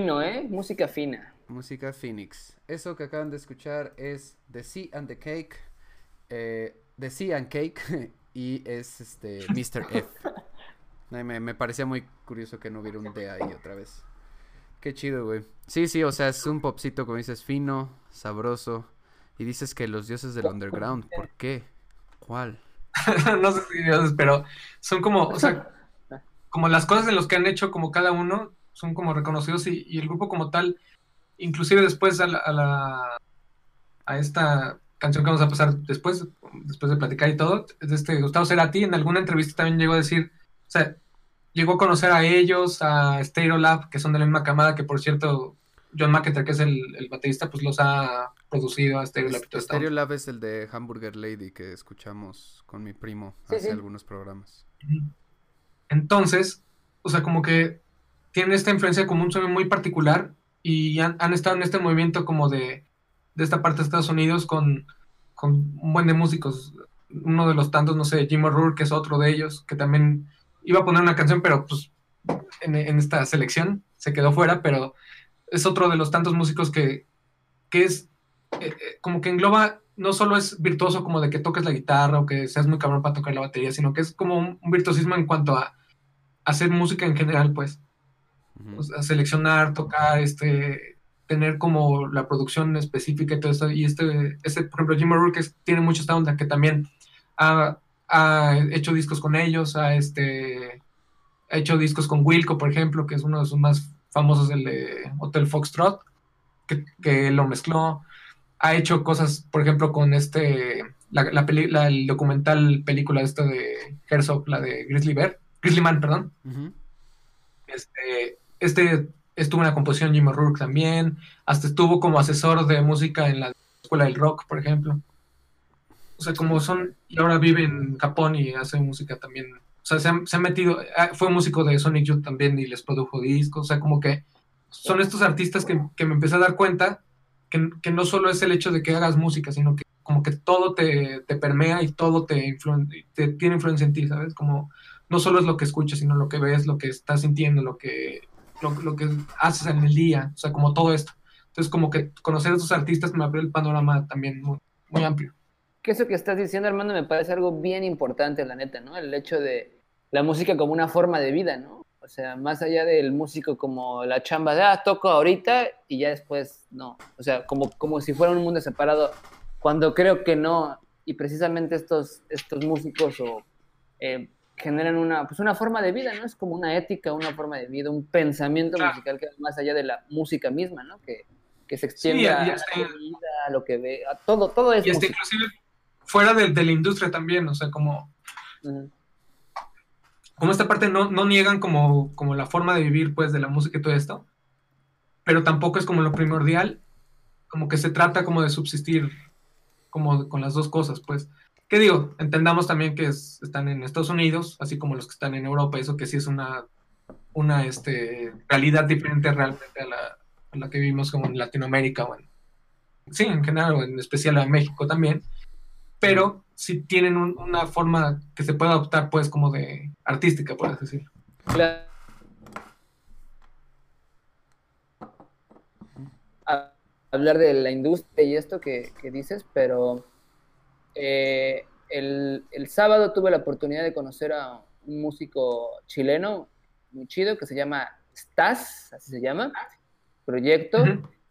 Fino, ¿eh? Música fina. Música Phoenix. Eso que acaban de escuchar es The Sea and the Cake. eh, The Sea and Cake. [LAUGHS] y es este Mr. F. [LAUGHS] Ay, me, me parecía muy curioso que no hubiera un D ahí otra vez. Qué chido, güey. Sí, sí, o sea, es un popcito, como dices, fino, sabroso. Y dices que los dioses del underground. ¿Por [LAUGHS] qué? ¿Cuál? no sé si dioses, pero son como, o sea, como las cosas en los que han hecho como cada uno son como reconocidos y, y el grupo como tal, inclusive después a la, a la- a esta canción que vamos a pasar después, después de platicar y todo, este Gustavo Cerati en alguna entrevista también llegó a decir, o sea, llegó a conocer a ellos, a Stereolab, que son de la misma camada, que por cierto, John McEntire, que es el, el baterista, pues los ha producido a Stereolab y todo esto. Stereo Lab es el de Hamburger Lady que escuchamos con mi primo Sí, hace sí. algunos programas. Entonces, o sea, como que tienen esta influencia como un sonido muy particular y han, han estado en este movimiento como de, de esta parte de Estados Unidos con, con un buen de músicos. Uno de los tantos, no sé, Jim O'Rourke, que es otro de ellos, que también iba a poner una canción, pero pues en, en esta selección se quedó fuera, pero es otro de los tantos músicos que, que es eh, eh, como que engloba, no solo es virtuoso como de que toques la guitarra o que seas muy cabrón para tocar la batería, sino que es como un, un virtuosismo en cuanto a hacer música en general, pues. Ujú. O sea, seleccionar, tocar, este, tener como la producción específica y todo esto. Y este, este por ejemplo, Jim O'Rourke tiene mucho esta onda que también ha, ha hecho discos con ellos, ha, este, ha hecho discos con Wilco, por ejemplo, que es uno de sus más famosos, el de Hotel Foxtrot, que, que lo mezcló. Ha hecho cosas, por ejemplo, con este, la, la peli- la- el documental película esta de Herzog, la de Grizzly Bear, Grizzly Man, perdón. Este, este estuvo en la composición Jim O'Rourke también, hasta estuvo como asesor de música en la escuela del rock, por ejemplo. O sea, como son, y ahora vive en Japón y hace música también. O sea, se ha, se ha metido, ah, fue músico de Sonic Youth también y les produjo discos. O sea, como que son estos artistas que, que me empecé a dar cuenta que, que no solo es el hecho de que hagas música, sino que como que todo te, te permea y todo te, influen- te tiene influencia en ti, ¿sabes? Como no solo es lo que escuchas, sino lo que ves, lo que estás sintiendo, lo que, lo, que haces en el día, o sea, como todo esto. Entonces, como que conocer a esos artistas me abrió el panorama también muy, muy amplio. Que eso que estás diciendo, Armando, me parece algo bien importante, la neta, ¿no? El hecho de la música como una forma de vida, ¿no? O sea, más allá del músico como la chamba de, ah, toco ahorita y ya después no. O sea, como, como si fuera un mundo separado, cuando creo que no. Y precisamente estos, estos músicos o, eh, generan una, pues una forma de vida, ¿no? Es como una ética, una forma de vida, un pensamiento Claro. musical que va más allá de la música misma, ¿no? Que, que se extiende a hasta- la vida, a lo que ve, a todo, todo es Y hasta música. inclusive fuera de, de la industria también, o sea, como, como esta parte no, no niegan como, como la forma de vivir, pues, de la música y todo esto, pero tampoco es como lo primordial, como que se trata como de subsistir como con las dos cosas, pues. ¿Qué digo? Entendamos también que es- están en Estados Unidos, así como los que están en Europa, eso que sí es una, una este, realidad diferente realmente a la, a que vivimos como en Latinoamérica o en, sí, en general, o en especial en México también. pero sí tienen un- una forma que se puede adoptar, pues, como de artística, por así decirlo. Claro. A- hablar de la industria y esto que, que dices, pero eh, el, el sábado tuve la oportunidad de conocer a un músico chileno muy chido que se llama Stas, así se llama, proyecto.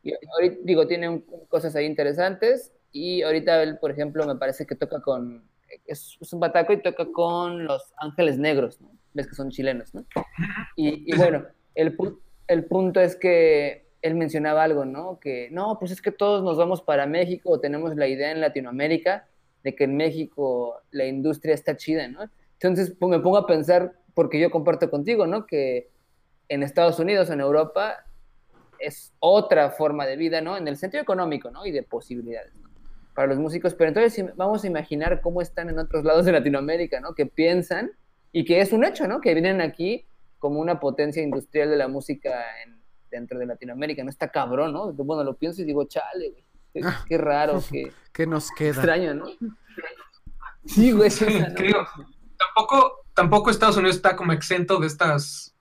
Y ahorita, digo, tiene un- cosas ahí interesantes. Y ahorita él, por ejemplo, me parece que toca con. Es, es un bataco y toca con los Ángeles Negros, ¿no? Ves que son chilenos, ¿no? Y, y bueno, el, el punto es que él mencionaba algo, ¿no? Que no, pues es que todos nos vamos para México, o tenemos la idea en Latinoamérica de que en México la industria está chida, ¿no? Entonces pues, me pongo a pensar, porque yo comparto contigo, ¿no? Que en Estados Unidos, en Europa, es otra forma de vida, ¿no? En el sentido económico, ¿no? Y de posibilidades, ¿no? Para los músicos. Pero entonces vamos a imaginar cómo están en otros lados de Latinoamérica, ¿no? Que piensan y que es un hecho, ¿no? Que vienen aquí como una potencia industrial de la música en- dentro de Latinoamérica, ¿no? Está cabrón, ¿no? Bueno, lo pienso y digo, chale, güey. Qué, qué raro, qué [LAUGHS] ¿Qué nos queda? extraño, ¿no? Sí, güey. Sí, o sea, no que digo, mames. tampoco, tampoco Estados Unidos está como exento de estas,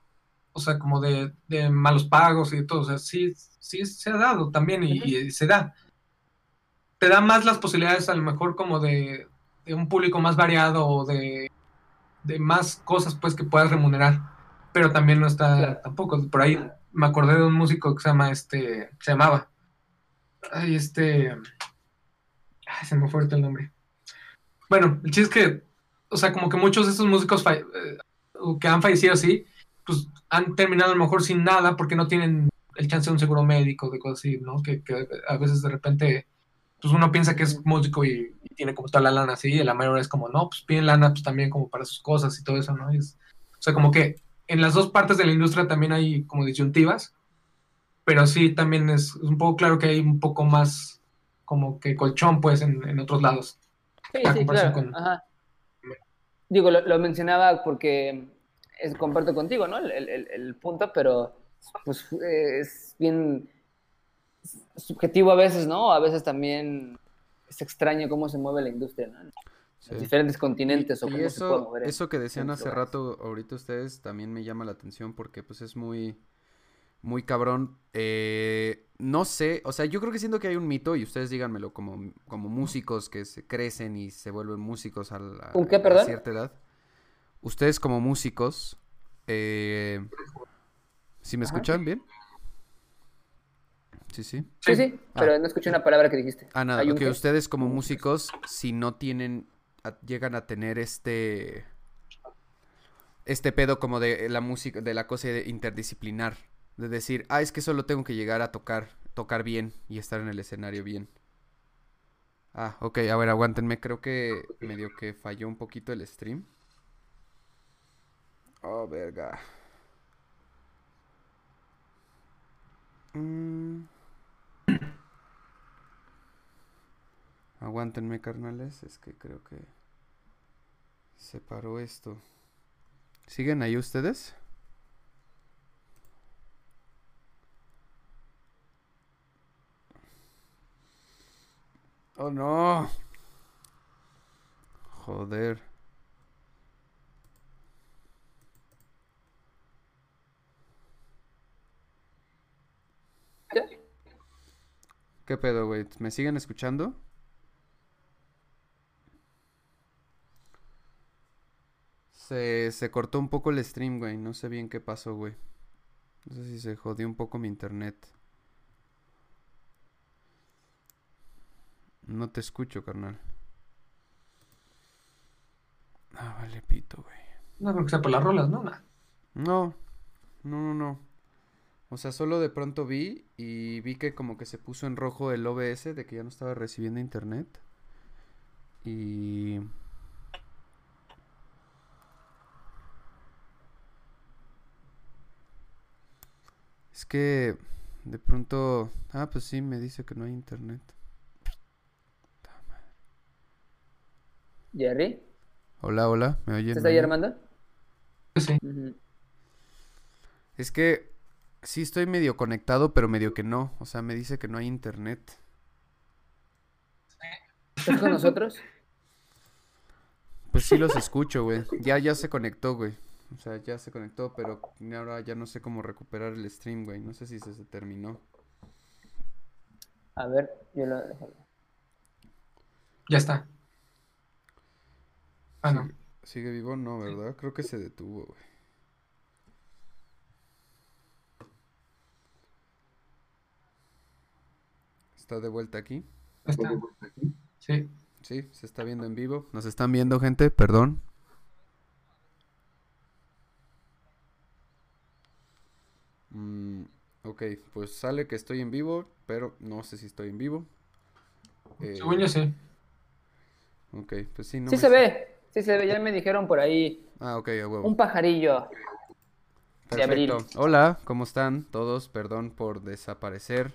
o sea, como de, de malos pagos y todo. O sea, sí, sí se ha dado también y, y se da. Te da más las posibilidades a lo mejor como de, de un público más variado o de, de más cosas pues que puedas remunerar. Pero también no está Claro. tampoco. Por ahí me acordé de un músico que se llama este, se llamaba. Ay, este. Ay, se me fue el nombre. Bueno, el chiste es que, o sea, como que muchos de estos músicos eh, que han fallecido así, pues han terminado a lo mejor sin nada porque no tienen el chance de un seguro médico, de cosas así, ¿no? Que, que a veces de repente, pues uno piensa que es músico y, y tiene como toda la lana así, y la mayoría es como, no, pues piden lana pues también como para sus cosas y todo eso, ¿no? Y es- o sea, como que en las dos partes de la industria también hay como disyuntivas, pero sí también es, un poco claro que hay un poco más como que colchón, pues, en, en otros lados. Sí, a sí, claro. con- Ajá. Digo, lo, lo mencionaba porque es, comparto contigo, ¿no? El, el- el punto, pero pues eh, es bien subjetivo a veces, ¿no? A veces también es extraño cómo se mueve la industria, ¿no? En Sí. los diferentes continentes o Y cómo se puede eso, mover. eso que decían hace lugares. rato ahorita ustedes también me llama la atención porque pues es muy, muy cabrón. Eh, no sé, o sea, yo creo que siento que hay un mito y ustedes díganmelo como, como músicos que se crecen y se vuelven músicos a, la- ¿Un qué, a cierta edad. Ustedes como músicos, eh, ¿sí me Ajá. escuchan bien? Sí, sí. Sí, sí, Ah. pero no escuché una palabra que dijiste. Ah, nada, ¿Hay un que ustedes como músicos, si no tienen, a- llegan a tener este, este pedo como de la música, de la cosa interdisciplinar, de decir, ah, es que solo tengo que llegar a tocar, tocar bien y estar en el escenario bien. Ah, ok, a ver, aguántenme, creo que medio que falló un poquito el stream. Oh, verga. Mm. Aguántenme, carnales. Es que creo que se paró esto. ¿Siguen ahí ustedes? Oh no. Joder. ¿Qué pedo, güey? ¿Me siguen escuchando? Se, se cortó un poco el stream, güey. No sé bien qué pasó, güey. No sé si se jodió un poco mi internet. No te escucho, carnal. Ah, vale, pito, güey. No creo que sea por las rolas, ¿no? Nah. No, no, no, no. O sea, solo de pronto vi y vi que como que se puso en rojo el OBS de que ya no estaba recibiendo internet. Y... Es que de pronto... Ah, pues sí, me dice que no hay internet. Jerry, Hola, hola, ¿me oyen? ¿estás ¿Me ahí? Armando? Sí. Es que sí estoy medio conectado, pero medio que no. O sea, me dice que no hay internet. ¿Estás con nosotros? Pues sí los escucho, güey. Ya, ya se conectó, güey. O sea, ya se conectó, pero ahora ya no sé cómo recuperar el stream, güey. No sé si se, se terminó. A ver, yo lo Ya está. Ah, no. ¿Sigue, sigue vivo? No, ¿verdad? Creo que se detuvo, güey. ¿Está de vuelta aquí? Está. Sí. Sí, se está viendo en vivo. Nos están viendo, gente, perdón. Mm, ok, pues sale que estoy en vivo, pero no sé si estoy en vivo. Eh, Según yo sí. ok, pues sí, no Sí me se ve, sí se ve, ya me dijeron por ahí Ah, ok, a huevo. un pajarillo. Perfecto. Hola, ¿cómo están todos? Perdón por desaparecer.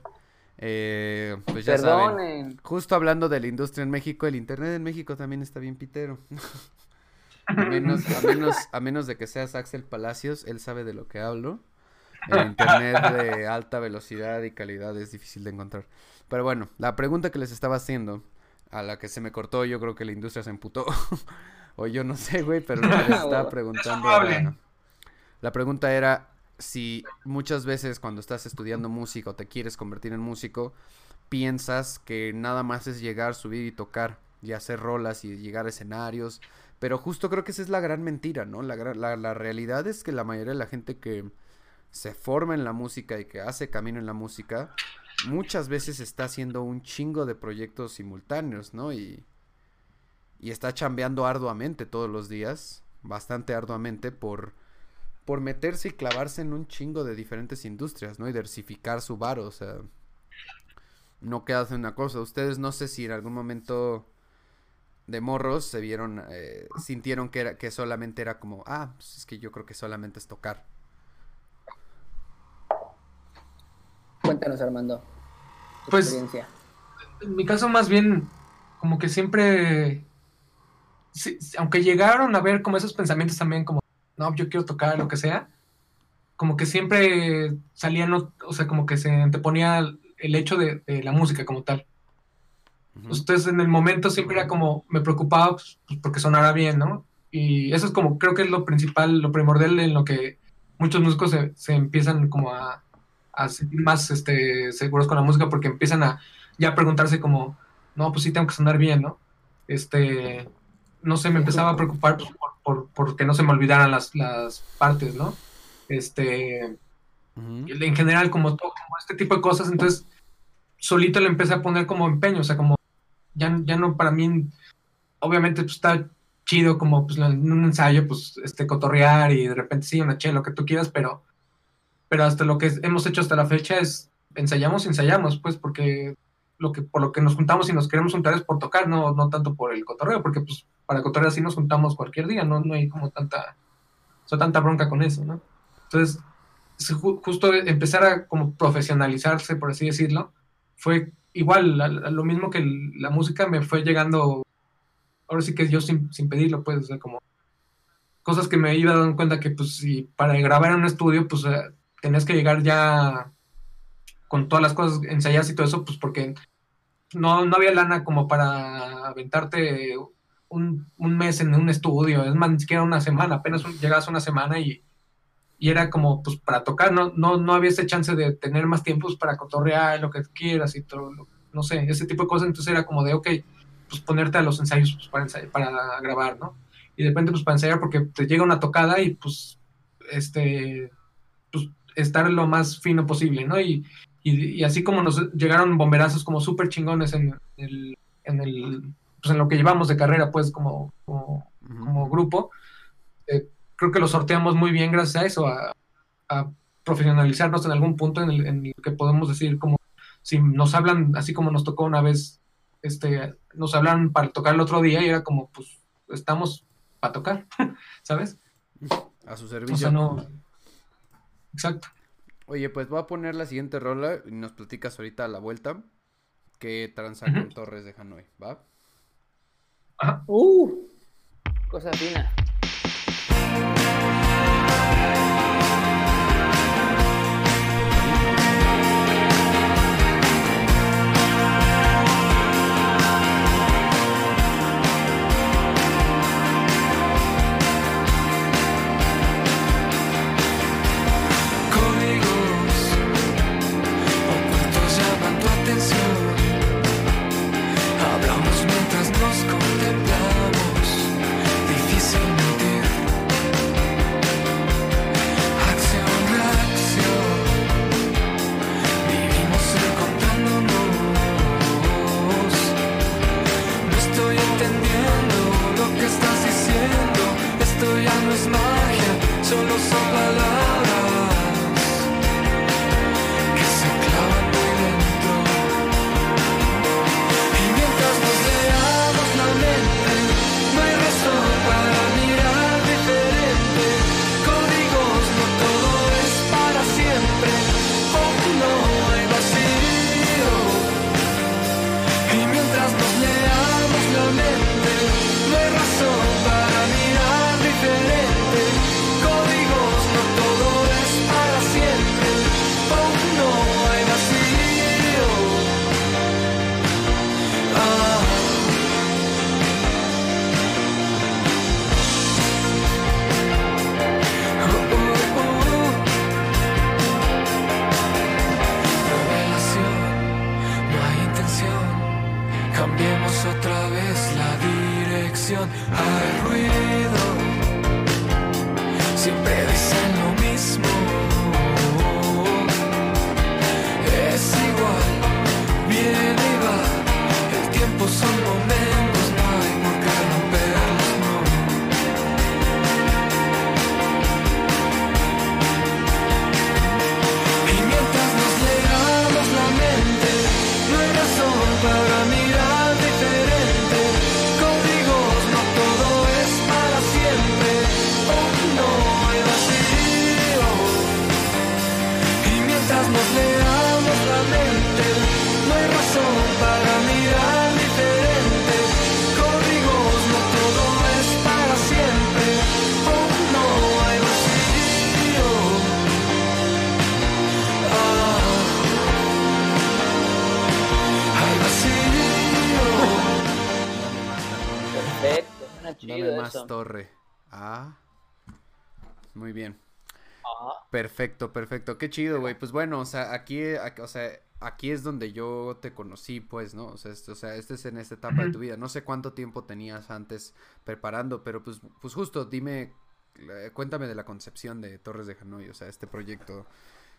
Eh, pues ya saben. Perdonen. Justo hablando de la industria en México, el internet en México también está bien pitero. [LAUGHS] A menos, a menos, a menos de que seas Axel Palacios, él sabe de lo que hablo. El internet de alta velocidad y calidad es difícil de encontrar. Pero bueno, la pregunta que les estaba haciendo, a la que se me cortó, yo creo que la industria se emputó. [LAUGHS] o yo no sé, güey, pero [LAUGHS] que les estaba preguntando era- La pregunta era si muchas veces cuando estás estudiando música o te quieres convertir en músico, piensas que nada más es llegar, subir y tocar y hacer rolas y llegar a escenarios. Pero justo creo que esa es la gran mentira, ¿no? La, la, la realidad es que la mayoría de la gente que se forma en la música y que hace camino en la música, muchas veces está haciendo un chingo de proyectos simultáneos, ¿no? Y, y está chambeando arduamente todos los días, bastante arduamente por, por meterse y clavarse en un chingo de diferentes industrias, ¿no? Y diversificar su varo, o sea, no queda hacer una cosa. Ustedes no sé si en algún momento de morros se vieron, eh, sintieron que era, que solamente era como, ah, pues es que yo creo que solamente es tocar. Cuéntanos, Armando. tu Pues- experiencia. En mi caso, más bien, como que siempre. Sí, aunque llegaron a ver como esos pensamientos también, como, no, yo quiero tocar lo que sea, como que siempre salían, o sea, como que se anteponía el hecho de, de la música como tal. Entonces, en el momento siempre era como, me preocupaba pues, pues, porque sonara bien, ¿no? Y eso es como, creo que es lo principal, lo primordial en lo que muchos músicos se, se empiezan como a, a sentir más este, seguros con la música porque empiezan a ya preguntarse como, no, pues sí tengo que sonar bien, ¿no? Este, no sé, me empezaba a preocupar por, por, por que no se me olvidaran las, las partes, ¿no? Este, Ujú. en general como todo, como este tipo de cosas, entonces solito le empecé a poner como empeño, o sea, como ya, ya no para mí, obviamente pues está chido como pues en un ensayo pues este cotorrear y de repente sí, una chela, lo que tú quieras, pero pero hasta lo que hemos hecho hasta la fecha es ensayamos ensayamos, pues porque lo que por lo que nos juntamos y nos queremos juntar es por tocar, no, no tanto por el cotorreo, porque pues para cotorrear así nos juntamos cualquier día, no, no hay como tanta, o tanta bronca con eso, ¿no? Entonces, es ju- justo empezar a como profesionalizarse, por así decirlo, fue igual, lo mismo que la música me fue llegando, ahora sí que yo sin, sin pedirlo, pues, como cosas que me iba dando cuenta que, pues, si para grabar en un estudio, pues, eh, tenías que llegar ya con todas las cosas ensayadas y todo eso, pues, porque no, no había lana como para aventarte un, mes en un estudio, es más, ni siquiera una semana, apenas un- llegabas una semana y, y era como, pues, para tocar, no, no, no había ese chance de tener más tiempos para cotorrear, lo que quieras y todo, lo- no sé, ese tipo de cosas, entonces era como de, ok, pues ponerte a los ensayos pues, para, ensay- para grabar, ¿no? Y de repente, pues, para ensayar, porque te llega una tocada y, pues, este, pues, estar lo más fino posible, ¿no? Y, y, y así como nos llegaron bomberazos como súper chingones en el, en el, pues, en lo que llevamos de carrera, pues, como, como grupo, eh, creo que lo sorteamos muy bien gracias a eso, a, a profesionalizarnos en algún punto en el, en el que podemos decir como si nos hablan así como nos tocó una vez, este, nos hablan para tocar el otro día y era como pues estamos para tocar, [LAUGHS] ¿sabes? A su O servicio. sea, no. Exacto. Oye, pues voy a poner la siguiente rola y nos platicas ahorita a la vuelta que tranza con Torres de Hanoi, ¿va? Uh, cosa fina, conmigo, o cuantos llaman tu atención, hablamos mientras nos. Que estás diciendo. Esto ya no es magia, solo son palabras Perfecto, perfecto. Qué chido, güey. Pues bueno, o sea, aquí, o sea, aquí es donde yo te conocí, pues, ¿no? O sea, este, o sea, este es en esta etapa de tu vida. No sé cuánto tiempo tenías antes preparando, pero pues, pues justo, dime, eh, cuéntame de la concepción de Torres de Hanoi, o sea, este proyecto,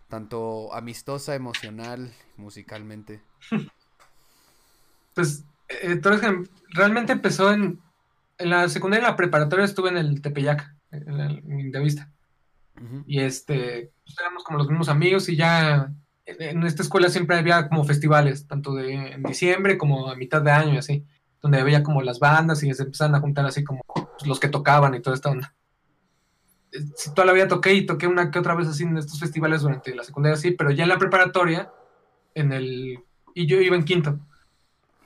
tanto amistosa, emocional, musicalmente. Pues eh, Torres Gen- realmente empezó en, en la secundaria y la preparatoria estuve en el Tepeyac, en la en Ujú. Y este, pues éramos como los mismos amigos y ya en, esta escuela siempre había como festivales, tanto de en diciembre como a mitad de año y así, donde había como las bandas y se empezaban a juntar así como pues, los que tocaban y toda esta onda. Eh, Sí, toda la vida toqué y toqué una que otra vez así en estos festivales durante la secundaria, sí, pero ya en la preparatoria, en el, y yo iba en quinto,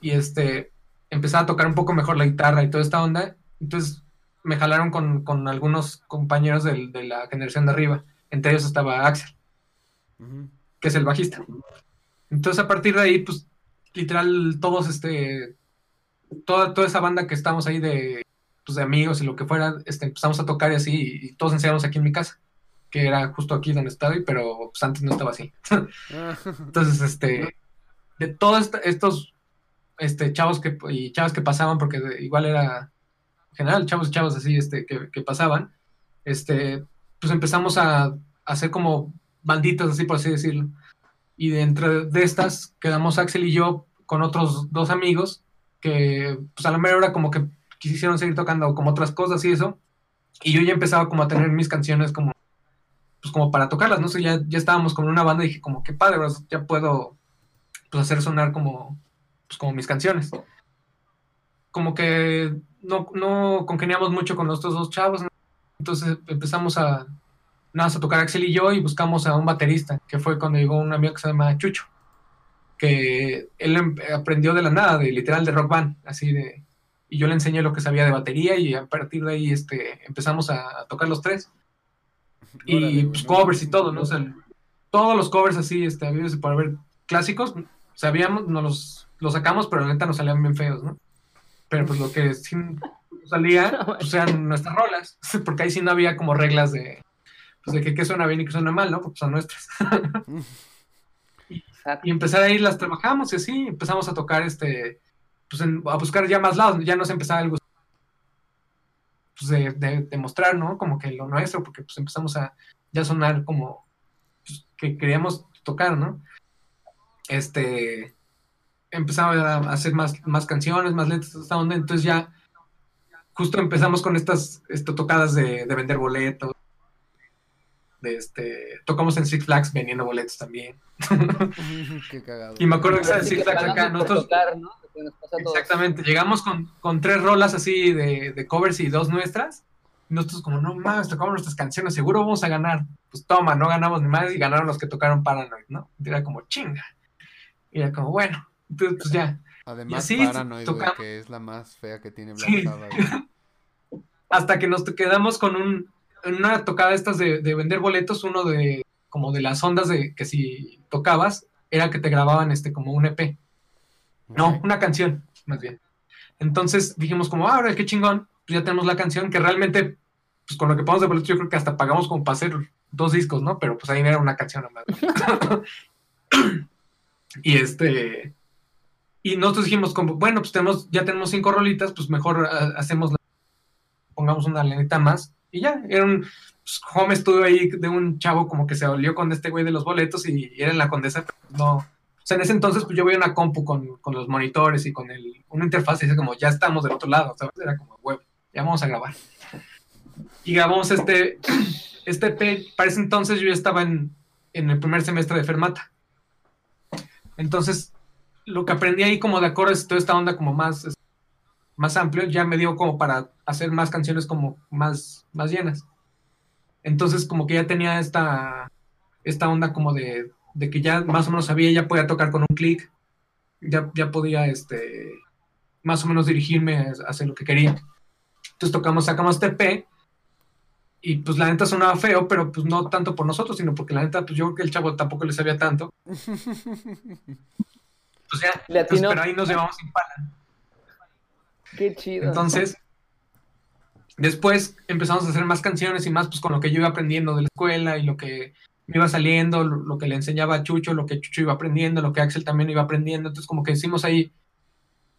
y este, empezaba a tocar un poco mejor la guitarra y toda esta onda, entonces me jalaron con, con algunos compañeros del- de la generación de arriba. Entre ellos estaba Axel, que es el bajista. Entonces, a partir de ahí, pues, literal, todos, este, toda, toda esa banda que estamos ahí de, pues, de amigos y lo que fuera, este, empezamos a tocar y así, y, y todos ensayamos aquí en mi casa, que era justo aquí donde estoy, pero pues antes no estaba así. [LAUGHS] Entonces, este, de todos est- estos este, chavos que, y chavas que pasaban, porque igual era general chavos y chavas así este, que, que pasaban, este, pues empezamos a, a hacer como banditas, así por así decirlo. Y dentro de estas quedamos Axel y yo con otros dos amigos que, pues a la mera hora como que quisieron seguir tocando como otras cosas y eso. Y yo ya empezaba como a tener mis canciones como, pues como para tocarlas, no sé, ya, ya estábamos con una banda y dije como, qué padre, ya puedo pues hacer sonar como, pues como mis canciones. Como que no, no congeniamos mucho con los otros dos chavos, ¿no? entonces empezamos a, nada a tocar Axel y yo y buscamos a un baterista, que fue cuando llegó un amigo que se llama Chucho, que él em- aprendió de la nada, de literal de rock band, así de, y yo le enseñé lo que sabía de batería y a partir de ahí este, empezamos a, a tocar los tres y órale, pues, covers y todo, ¿no? O sea, todos los covers así, este, por haber clásicos, sabíamos, nos los, los sacamos, pero la neta nos salían bien feos, ¿no? Pero pues lo que sí [LAUGHS] salía, pues eran nuestras rolas, [LAUGHS] porque ahí sí no había como reglas de, pues de que qué suena bien y qué suena mal, ¿no? Porque son nuestras. [LAUGHS] Exacto. Y empezar ahí las trabajamos y así empezamos a tocar este, pues en- a buscar ya más lados, ya nos empezaba el gusto. pues, de, de, de mostrar, ¿no? Como que lo nuestro, porque pues empezamos a ya sonar como pues, que queríamos tocar, ¿no? Este, empezaba a hacer más, más canciones, más letras, esta onda, entonces ya justo empezamos con estas esto, tocadas de, de vender boletos, de este, tocamos en Six Flags vendiendo boletos también. [LAUGHS] Qué cagado. Y me acuerdo que Así Six Flags acá, nosotros. Exactamente, llegamos con, con tres rolas así de, de covers y dos nuestras. Y nosotros como, no mames, tocamos nuestras canciones, seguro vamos a ganar. Pues toma, no ganamos ni más y ganaron los que tocaron Paranoid, ¿no? Y era como, chinga. Y era como, bueno, entonces pues ya. Además, Y así Paranoid, güey, tocamos. que es la más fea que tiene Black. Sabbath. [LAUGHS] Hasta que nos quedamos con un, una tocada estas de, de vender boletos, uno de, como de las ondas de que si tocabas, era que te grababan este como un EP. No, una canción, más bien. Entonces dijimos como, ah, ahora qué chingón, pues ya tenemos la canción, que realmente, pues con lo que pagamos de boletos, yo creo que hasta pagamos como para hacer dos discos, ¿no? Pero pues ahí era una canción nomás. [LAUGHS] [COUGHS] y este, y nosotros dijimos como, bueno, pues tenemos, ya tenemos cinco rolitas, pues mejor ah, hacemos, la- pongamos una lenita más, y ya, era un pues, home ahí de un chavo como que se olió con este güey de los boletos y era en la condesa, no, o sea, en ese entonces, pues yo veía una compu con, con los monitores y con el, una interfaz y dice como, ya estamos del otro lado, ¿sabes? Era como, web, ya vamos a grabar. Y grabamos este, [CLEARS THROAT] este EP, para ese entonces yo ya estaba en, en el primer semestre de Fermata. Entonces, lo que aprendí ahí como de acordes y toda esta onda como más, más amplio, ya me dio como para hacer más canciones como más, más llenas. Entonces, como que ya tenía esta, esta onda como de, de que ya más o menos sabía, ya podía tocar con un clic, ya, ya podía este, más o menos dirigirme a hacer lo que quería. Entonces tocamos, sacamos EP y pues la neta sonaba feo, pero pues no tanto por nosotros, sino porque la neta, pues yo creo que el chavo tampoco le sabía tanto. [LAUGHS] Le pues, pero ahí nos llevamos sin pala. Qué chido. Entonces, después empezamos a hacer más canciones y más pues con lo que yo iba aprendiendo de la escuela y lo que me iba saliendo, lo, lo que le enseñaba a Chucho, lo que Chucho iba aprendiendo, lo que Axel también iba aprendiendo. Entonces como que hicimos ahí,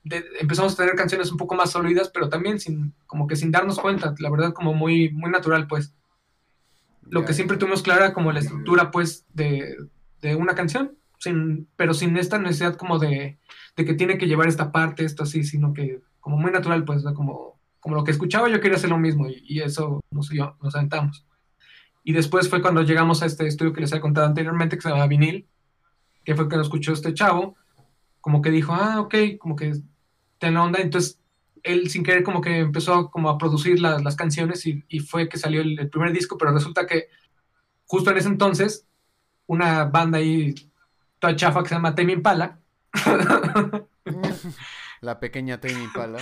de- empezamos a tener canciones un poco más sólidas, pero también sin, como que sin darnos cuenta, la verdad como muy, muy natural pues. Lo que siempre tuvimos clara era como la estructura pues de, de una canción, sin, pero sin esta necesidad como de, de que tiene que llevar esta parte, esto así, sino que como muy natural, pues, ¿no? como, como lo que escuchaba yo quería hacer lo mismo y, y eso nos, yo, nos aventamos. Y después fue cuando llegamos a este estudio que les había contado anteriormente, que se llama Vinil, que fue nos escuchó este chavo, como que dijo, ah, ok, como que ten la onda, entonces él sin querer como que empezó como a producir la- las canciones y, y fue que salió el, el primer disco, pero resulta que justo en ese entonces, una banda ahí toda chafa que se llama Tame Impala, [LAUGHS] La pequeña Tame Impala.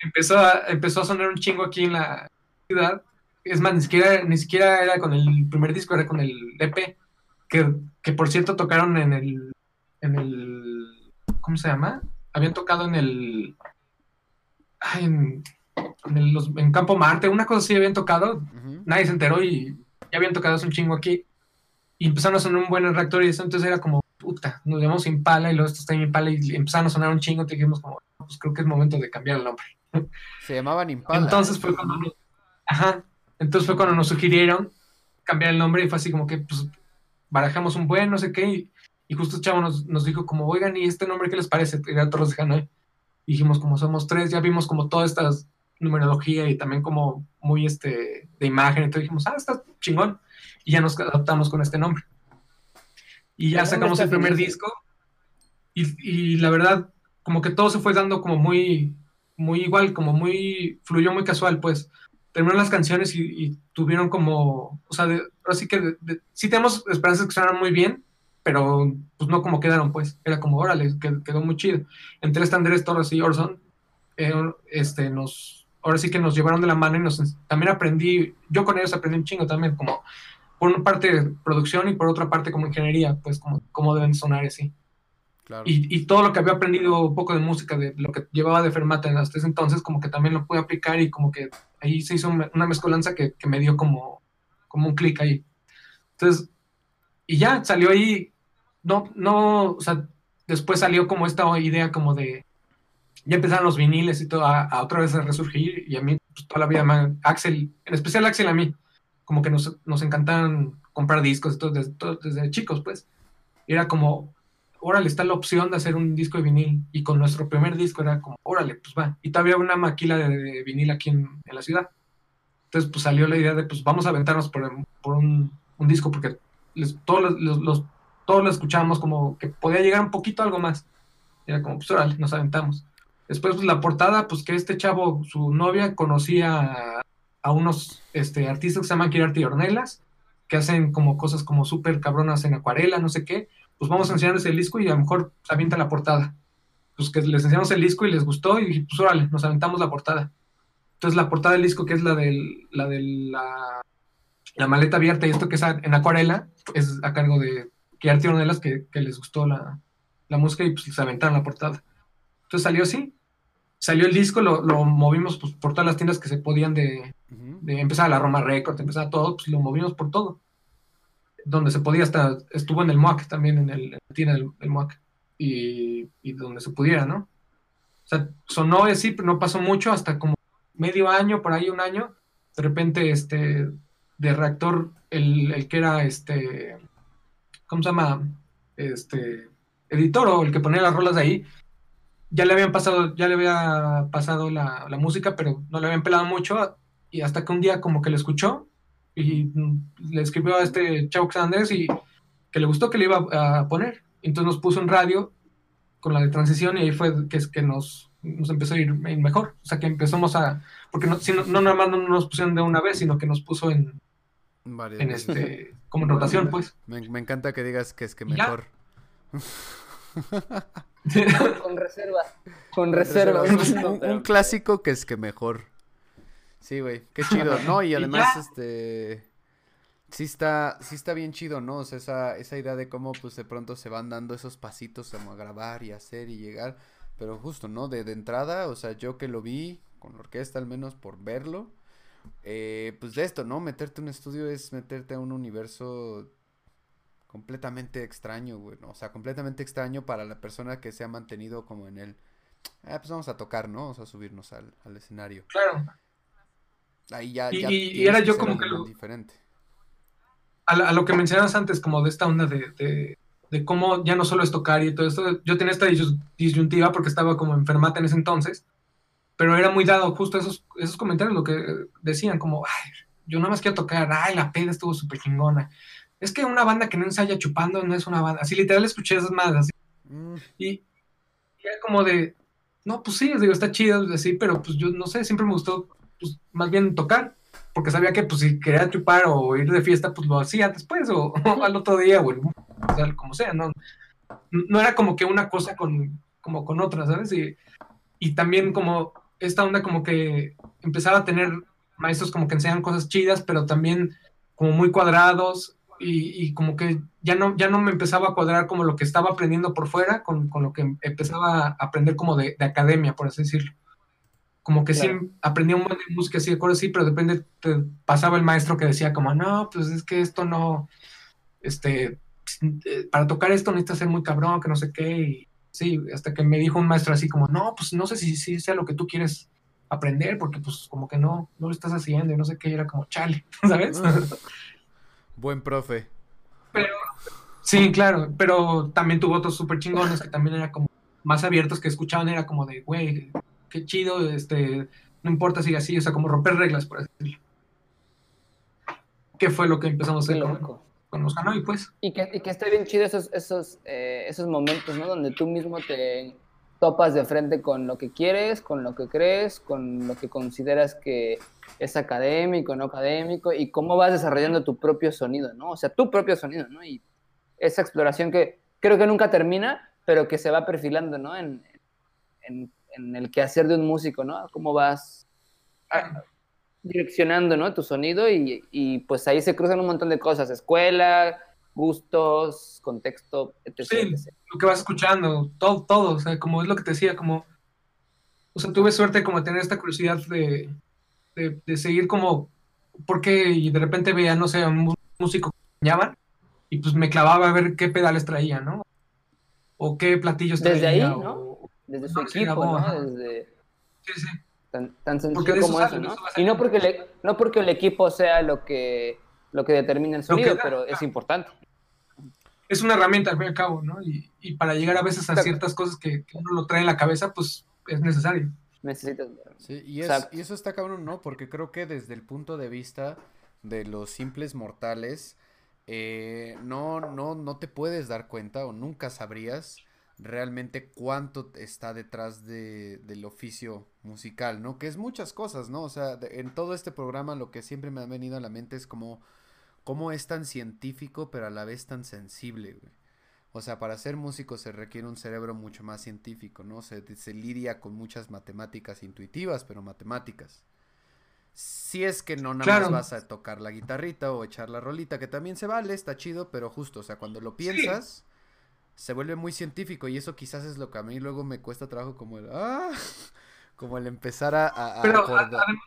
empezó a, empezó a sonar un chingo aquí en la ciudad. Es más, ni siquiera, ni siquiera era con el primer disco, era con el EP. Que, que por cierto tocaron en el, en el. ¿Cómo se llama? Habían tocado en el. ay, en, en, el- los- en Campo Marte, una cosa así habían tocado. Nadie se enteró y ya habían tocado hace un chingo aquí. Y empezaron a sonar un buen reactor y eso, entonces era como, puta, nos llamamos Impala y luego estos está Impala y empezaron a sonar un chingo. Te dijimos, como, pues creo que es momento de cambiar el nombre. [LAUGHS] Se llamaban Impala. Entonces fue cuando nos, ajá, entonces fue cuando nos sugirieron cambiar el nombre y fue así como que pues barajamos un buen, no sé qué, y, y justo el chavo nos, nos dijo como, oigan, ¿y este nombre qué les parece? Era Torres de Hanoi. Y dijimos como somos tres, ya vimos como toda esta numerología y también como muy este de imagen, entonces dijimos, ah, está chingón. Y ya nos adaptamos con este nombre. Y ya sacamos el primer finísimo. disco. Y, y la verdad, como que todo se fue dando como muy, muy igual, como muy, fluyó muy casual, pues. Terminaron las canciones y, y tuvieron como, o sea, de, ahora sí que, de- de- sí tenemos esperanzas que sonaran muy bien, pero pues no como quedaron, pues. Era como, órale, qued- quedó muy chido. Entre Andrés Torres y Orson, eh, este, nos, ahora sí que nos llevaron de la mano y nos, también aprendí, yo con ellos aprendí un chingo también, como, por una parte producción y por otra parte como ingeniería, pues como, cómo deben sonar así. Claro. Y, y todo lo que había aprendido un poco de música, de lo que llevaba de Fermata hasta ese entonces, como que también lo pude aplicar y como que ahí se hizo una mezcolanza que, que me dio como, como un clic ahí. Entonces, y ya salió ahí, no, no, o sea, después salió como esta idea como de, ya empezaron los viniles y todo a, a otra vez a resurgir y a mí pues, toda la vida, Axel, en especial Axel a mí, como que nos, nos encantaban comprar discos todo desde, todo desde chicos, pues. Era como, órale, está la opción de hacer un disco de vinil. Y con nuestro primer disco era como, órale, pues va. Y todavía una maquila de, de vinil aquí en, en la ciudad. Entonces, pues salió la idea de, pues vamos a aventarnos por, por un, un disco, porque les- todos, los, los- todos lo escuchábamos como que podía llegar un poquito algo más. Era como, pues órale, nos aventamos. Después, pues la portada, pues que este chavo, su novia, conocía a, a unos este, artistas que se llaman Kirarte y Ornelas, que hacen como cosas como súper cabronas en acuarela, no sé qué. Pues vamos a enseñarles el disco y a lo mejor se avienta la portada. Pues que les enseñamos el disco y les gustó y pues órale, nos aventamos la portada. Entonces la portada del disco, que es la del, la de la, maleta abierta y esto que es en acuarela, es a cargo de Kirarte y Ornelas, que, les gustó la, la música y pues se aventaron la portada. Entonces salió así. Salió el disco, lo, lo movimos pues, por todas las tiendas que se podían de, empezar la Roma Record, empezar todo, pues lo movimos por todo. Donde se podía hasta, estuvo en el MOAC también, en, el, en la tienda del, del MOAC. Y, y donde se pudiera, ¿no? O sea, sonó así, pero no pasó mucho, hasta como medio año, por ahí un año. De repente, este, de reactor, el, el que era, este, ¿cómo se llama? Este, editor o el que ponía las rolas de ahí, ya le habían pasado, ya le había pasado la, la música, pero no le habían pelado mucho, y hasta que un día como que lo escuchó y mm, le escribió a este chavo Sanders y que le gustó que le iba a poner. Entonces nos puso en radio con la de transición y ahí fue que es que nos, nos empezó a ir mejor. O sea que empezamos a, porque no, si no, nada más no nos pusieron de una vez, sino que nos puso en, Varias en veces. este, como en rotación, pues. Me, me encanta que digas que es que mejor. [LAUGHS] [LAUGHS] Con reserva. Con reserva. un, un clásico que es que mejor. Sí, güey, qué chido, ¿no? Y [LAUGHS] además, este, sí está, sí está bien chido, ¿no? O sea, esa, esa idea de cómo, pues, de pronto se van dando esos pasitos como a grabar y hacer y llegar, pero justo, ¿no? De, de entrada, o sea, yo que lo vi, con la orquesta al menos por verlo, eh, pues de esto, ¿no? Meterte a un estudio es meterte a un universo completamente extraño, güey, ¿no? O sea, completamente extraño para la persona que se ha mantenido como en el, ah, pues vamos a tocar, ¿no? O sea, subirnos al, al escenario. Claro. Ahí ya, Y- ya y- era yo como que lo- diferente. a, la- a lo que mencionabas antes, como de esta onda de, de, de cómo ya no solo es tocar y todo esto, yo tenía esta disyuntiva porque estaba como enfermata en ese entonces, pero era muy dado justo esos, esos comentarios, lo que decían, como, ay, yo nada más quiero tocar, ay, la peda estuvo súper chingona. Es que una banda que no ensaya chupando no es una banda. Así literal escuché esas más así. Mm, Y, y era como de, no, pues sí, digo, está chido, así, pero pues yo no sé, siempre me gustó, pues más bien tocar, porque sabía que pues si quería chupar o ir de fiesta, pues lo hacía después o, [LAUGHS] al otro día o, el- o sea, como sea, no, no era como que una cosa con, como con otra, ¿sabes? Y, y también como esta onda como que empezaba a tener maestros como que enseñan cosas chidas, pero también como muy cuadrados y, y como que ya no, ya no me empezaba a cuadrar como lo que estaba aprendiendo por fuera con, con lo que empezaba a aprender como de, de academia, por así decirlo. Como que Claro. sí aprendía un buen de música, sí, de acuerdo, sí, pero depende, te pasaba el maestro que decía como, no, pues es que esto no, este, eh, para tocar esto necesitas ser muy cabrón, que no sé qué, y sí, hasta que me dijo un maestro así como, no, pues no sé si, si sea lo que tú quieres aprender, porque pues como que no, no lo estás haciendo, y no sé qué, y era como, chale, [LAUGHS] ¿sabes? [LAUGHS] Buen profe. Sí, claro, pero también tuvo otros súper chingones que también era como más abiertos que escuchaban, era como de, güey, qué chido, este, no importa si así, o sea, como romper reglas, por así decirlo. ¿Qué fue lo que empezamos a hacer loco. con los Hanoi, pues? Y que, y que está bien chido esos, esos, eh, esos momentos, ¿no? Donde tú mismo te topas de frente con lo que quieres, con lo que crees, con lo que consideras que es académico, no académico, y cómo vas desarrollando tu propio sonido, ¿no? O sea, tu propio sonido, ¿no? Y esa exploración que creo que nunca termina, pero que se va perfilando, ¿no? En, en, en el quehacer de un músico, ¿no? Cómo vas ah, direccionando, ¿no? Tu sonido y, y, pues ahí se cruzan un montón de cosas, escuela, gustos, contexto, etc. Sí. etc. Lo que vas escuchando, todo, todo, o sea, como es lo que te decía, como, o sea, tuve suerte como de tener esta curiosidad de, de, de seguir como, porque y de repente veía, no sé, un músico que enseñaban y pues me clavaba a ver qué pedales traía, ¿no? O qué platillos traía. Desde ahí, o- ¿no? desde su No, equipo, ¿no? Desde Sí, sí. tan, tan sencillo eso como sale, eso, ¿no? eso Y no porque, le- no porque el equipo sea lo que, lo que determina el que sonido, pero es importante. Es una herramienta al fin y al cabo, ¿no? Y, y para llegar a veces a ciertas cosas que, que uno lo trae en la cabeza, pues es necesario. Necesitas. Sí, y, es, Exacto. y eso está cabrón, ¿no? Porque creo que desde el punto de vista de los simples mortales, eh, no, no, no te puedes dar cuenta o nunca sabrías realmente cuánto está detrás de, del oficio musical, ¿no? Que es muchas cosas, ¿no? O sea, de- en todo este programa lo que siempre me ha venido a la mente es como cómo es tan científico pero a la vez tan sensible, güey. O sea, para ser músico se requiere un cerebro mucho más científico, ¿no? Se, se lidia con muchas matemáticas intuitivas, pero matemáticas. Si es que no nada Claro. más vas a tocar la guitarrita o echar la rolita, que también se vale, está chido, pero justo, o sea, cuando lo piensas, se vuelve muy científico y eso quizás es lo que a mí luego me cuesta trabajo como el, ah, [LAUGHS] como el empezar a, a- a Pero a- acordar. adem-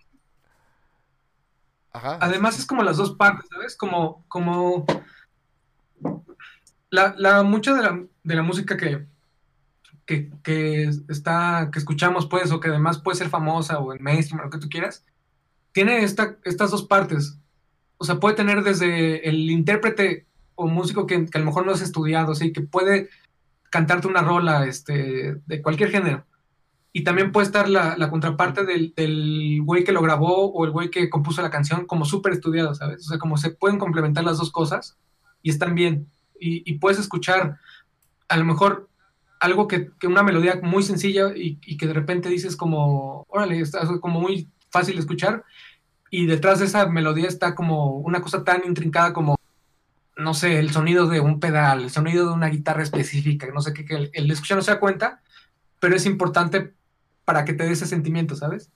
Ajá. además es como las dos partes, ¿sabes? Como, como la, la mucha de la, de la música que, que, que está, que escuchamos, pues, o que además puede ser famosa o en mainstream, o lo que tú quieras, tiene esta, estas dos partes. O sea, puede tener desde el intérprete o músico que, que a lo mejor no es estudiado, sí, que puede cantarte una rola este, de cualquier género. Y también puede estar la, la contraparte del, del güey que lo grabó o el güey que compuso la canción como súper estudiado, ¿sabes? O sea, como se pueden complementar las dos cosas y están bien. Y, y puedes escuchar a lo mejor algo que, que una melodía muy sencilla y, y que de repente dices como, órale, está como muy fácil de escuchar y detrás de esa melodía está como una cosa tan intrincada como, no sé, el sonido de un pedal, el sonido de una guitarra específica, no sé qué, que el, el escuchar no se da cuenta, pero es importante para que te dé ese sentimiento, ¿sabes?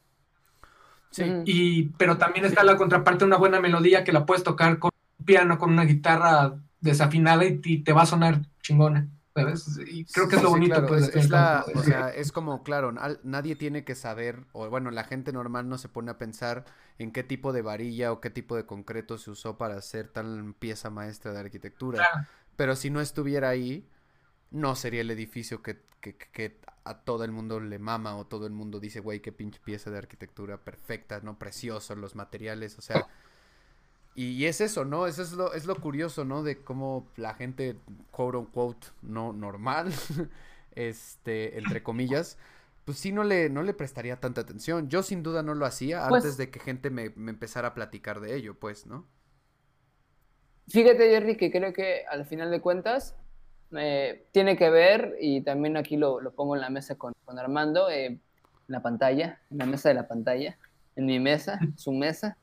Sí. Y, pero también está la contraparte de una buena melodía que la puedes tocar con un piano, con una guitarra desafinada y, y te va a sonar chingona, ¿sabes? Y creo que es lo Sí, bonito, claro, pues. es, la, o sea, es como, claro, al- nadie tiene que saber, o bueno, la gente normal no se pone a pensar en qué tipo de varilla o qué tipo de concreto se usó para hacer tal pieza maestra de arquitectura. Claro. Pero si no estuviera ahí, no sería el edificio que- que a todo el mundo le mama o todo el mundo dice, güey, qué pinche pieza de arquitectura perfecta, ¿no? Precioso, los materiales, o sea... Y, y es eso, ¿no? Eso es lo, es lo curioso, ¿no? De cómo la gente, quote unquote, no normal, [LAUGHS] este, entre comillas, pues sí no le, no le prestaría tanta atención. Yo sin duda no lo hacía Pues- antes de que gente me, me empezara a platicar de ello, pues, ¿no? Fíjate, Jerry, que creo que al final de cuentas eh, tiene que ver, y también aquí lo, lo pongo en la mesa con, con Armando, eh, en la pantalla, en la mesa de la pantalla, en mi mesa, su mesa,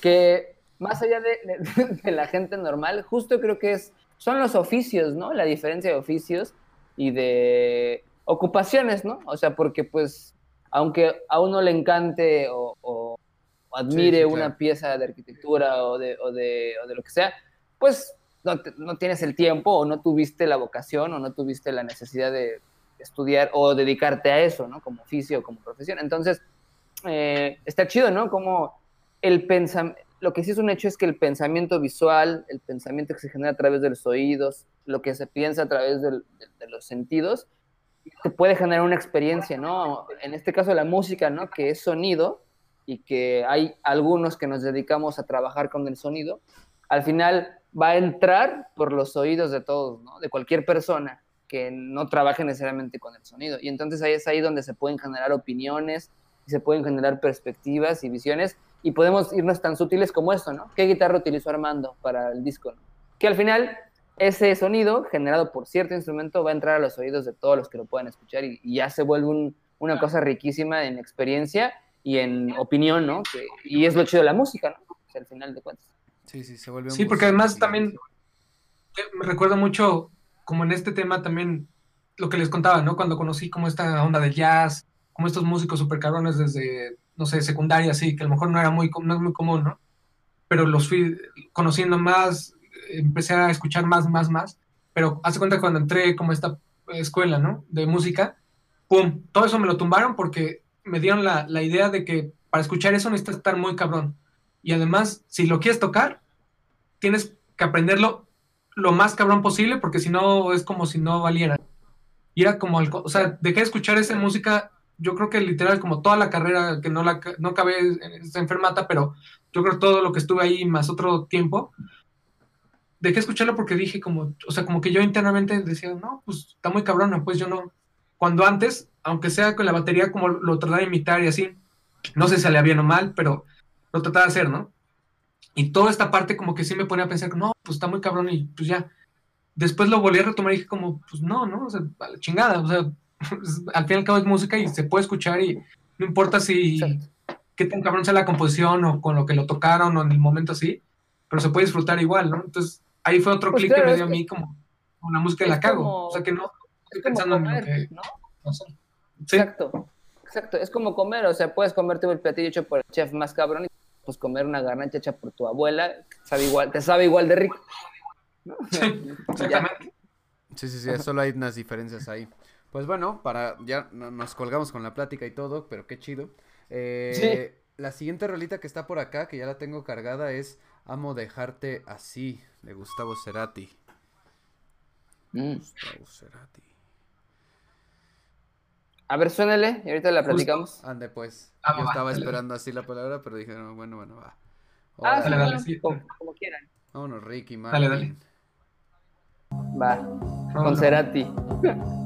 que más allá de, de- [LAUGHS] de la gente normal, justo creo que es, son los oficios, ¿no? La diferencia de oficios y de ocupaciones, ¿no? O sea, porque pues, aunque a uno le encante o, admire sí, una claro. pieza de arquitectura o de, o de, o de lo que sea, pues no, no tienes el tiempo o no tuviste la vocación o no tuviste la necesidad de estudiar o dedicarte a eso, ¿no? Como oficio o como profesión. Entonces, eh, está chido, ¿no? Como el pensamiento, lo que sí es un hecho es que el pensamiento visual, el pensamiento que se genera a través de los oídos, lo que se piensa a través de, de los sentidos, te puede generar una experiencia, ¿no? En este caso la música, ¿no? Que es sonido y que hay algunos que nos dedicamos a trabajar con el sonido, al final va a entrar por los oídos de todos. De cualquier persona que no trabaje necesariamente con el sonido. Y entonces ahí es ahí donde se pueden generar opiniones, se pueden generar perspectivas y visiones, y podemos irnos tan sutiles como esto, ¿no? ¿Qué guitarra utilizó Armando para el disco? Que al final ese sonido generado por cierto instrumento va a entrar a los oídos de todos los que lo puedan escuchar y, ya se vuelve un- una cosa riquísima en experiencia y en opinión, ¿no? Y es lo chido de la música, ¿no? O sea, al final de cuentas. Sí, sí, se vuelve Sí, porque además también me recuerda mucho, como en este tema también, lo que les contaba, ¿no? Cuando conocí como esta onda del jazz, como estos músicos super cabrones desde, no sé, secundaria, así, que a lo mejor no era muy, no es muy común, ¿no? Pero los fui conociendo más, empecé a escuchar más, más, más, pero hace cuenta cuando entré como a esta escuela, ¿no? De música, ¡pum! Todo eso me lo tumbaron porque me dieron la, la idea de que para escuchar eso necesitas estar muy cabrón. Y además, si lo quieres tocar, tienes que aprenderlo lo más cabrón posible, porque si no es como si no valiera. Y era como, co- o sea, dejé de escuchar esa música, yo creo que literal como toda la carrera, que no la no acabé en esta enfermata, pero yo creo todo lo que estuve ahí más otro tiempo, dejé de escucharlo porque dije como, o sea, como que yo internamente decía, no, pues está muy cabrona, pues yo no. Cuando antes, aunque sea con la batería, como lo trataba de imitar y así, no sé si salía bien o mal, pero lo trataba de hacer, ¿no? Y toda esta parte como que sí me ponía a pensar, no, pues está muy cabrón y pues ya. Después lo volví a retomar y dije como, pues no, ¿no? O sea, a la chingada, o sea, [LAUGHS] al fin y al cabo es música y se puede escuchar y no importa si Exacto. qué tan cabrón sea la composición o con lo que lo tocaron o en el momento así, pero se puede disfrutar igual, ¿no? Entonces ahí fue otro Pues clic claro, que me dio a mí como, la música la cago, como- o sea que no estoy Es pensando en lo que... ¿no? no sé. Sí, Exacto, exacto. Es como comer, o sea, puedes comerte el platillo hecho por el chef más cabrón y pues comer una garnacha hecha por tu abuela, sabe igual, te sabe igual de rico. ¿no? [LAUGHS] sí, exactamente. Sí, sí, sí, solo hay unas diferencias ahí. Pues bueno, para ya no- nos colgamos con la plática y todo, pero qué chido. Eh, La siguiente rolita que está por acá, que ya la tengo cargada, es Amo dejarte así, de Gustavo Cerati. Mm. Gustavo Cerati. A ver, suénele y ahorita la Justo. platicamos. Ande pues. Ah, Yo va, estaba dale. esperando así la palabra, pero dije, no, bueno, bueno, va. Ah, Dale, dale, sí. como, como quieran. Vámonos, Ricky, Dale, Martin. dale. Va, No, con no. Cerati. [LAUGHS]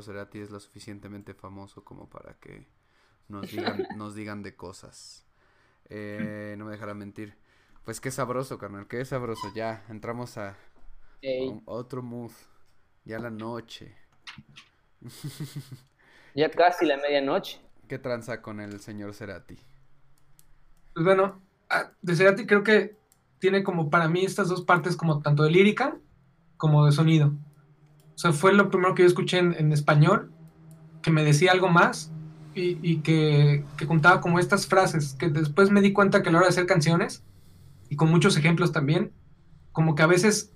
Gustavo Cerati es lo suficientemente famoso como para que nos digan, [LAUGHS] nos digan de cosas. Eh, no me dejará mentir. Pues qué sabroso, carnal, qué sabroso. Ya, entramos a, a otro mood. Ya la noche. [LAUGHS] ya casi la medianoche. ¿Qué tranza con el señor Cerati? Pues bueno, ah, de Cerati creo que tiene como para mí estas dos partes como tanto de lírica como de sonido. O sea, fue lo primero que yo escuché en, español, que me decía algo más y, y que, que juntaba como estas frases, que después me di cuenta que a la hora de hacer canciones, y con muchos ejemplos también, como que a veces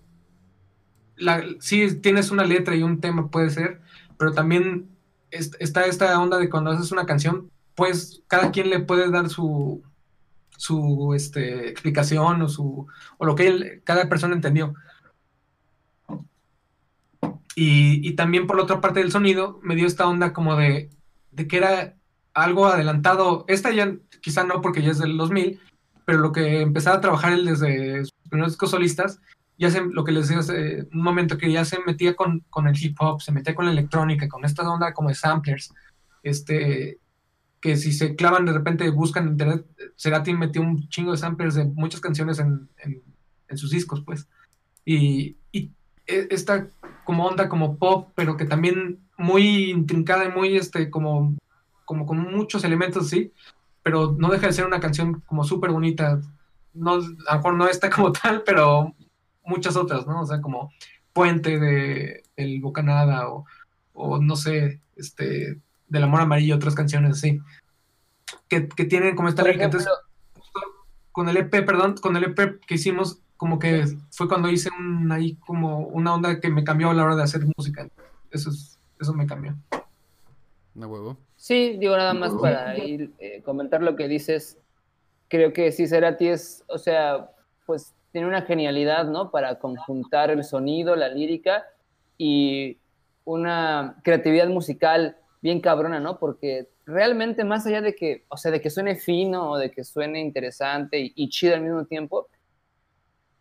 la, sí tienes una letra y un tema puede ser, pero también es- está esta onda de cuando haces una canción, pues cada quien le puede dar su, su este, explicación o, su, o lo que él- cada persona entendió. Y, y también por la otra parte del sonido me dio esta onda como de, de que era algo adelantado. Esta ya quizá no porque ya es del 2000, pero lo que empezaba a trabajar él desde sus primeros discos solistas, ya se, lo que les decía hace un momento, que ya se metía con, con el hip hop, se metía con la electrónica, con esta onda como de samplers, este, que si se clavan de repente, buscan en internet, Cerati metió un chingo de samplers de muchas canciones en, en- en sus discos, pues. Y, y e- esta como onda como pop, pero que también muy intrincada y muy, este, como, como con muchos elementos así, pero no deja de ser una canción como súper bonita. No, a lo mejor no está [LAUGHS] como tal, pero muchas otras, ¿no? O sea, como Puente de El Bocanada o, o no sé, este, Del Amor Amarillo, otras canciones así, que, que tienen como esta Entonces, con el EP, perdón, con el EP que hicimos, como que fue cuando hice un, ahí como una onda que me cambió a la hora de hacer música. Eso, es, eso me cambió. No huevo. Sí, digo nada más para ir, eh, comentar lo que dices. Creo que sí, Cerati es, o sea, pues tiene una genialidad, ¿no? Para conjuntar el sonido, la lírica y una creatividad musical bien cabrona, ¿no? Porque realmente más allá de que, o sea, de que suene fino o de que suene interesante y, y chido al mismo tiempo,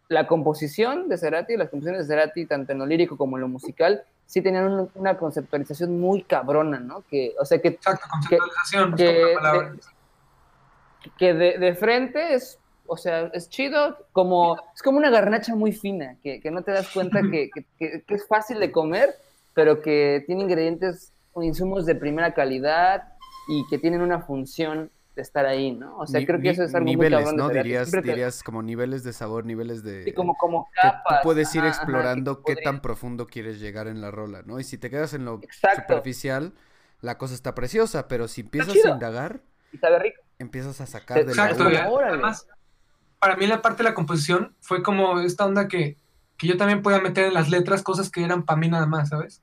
la composición de Cerati, las composiciones de Cerati, tanto en lo lírico como en lo musical, sí tenían un- una conceptualización muy cabrona, ¿no? Que, o sea, que, Exacto, conceptualización. que- de, de frente es, o sea, es chido, como, es como una garnacha muy fina, que, que no te das cuenta que, que- que- que es fácil de comer, pero que tiene ingredientes o insumos de primera calidad y que tienen una función de estar ahí, ¿no? O sea, Ni- creo que eso es algo niveles, muy cabrón de ¿no? Cerati. Dirías, que- dirías como niveles de sabor, niveles de... sí, como, como que tú puedes ir ajá, ajá, que explorando qué podría- tan profundo quieres llegar en la rola, ¿no? Y si te quedas en lo Exacto. superficial, la cosa está preciosa, pero si empiezas a indagar, Y sabe rico. empiezas a sacar de la Exacto, uva. órale. además, para mí la parte de la composición fue como esta onda que, que yo también podía meter en las letras cosas que eran para mí nada más, ¿sabes?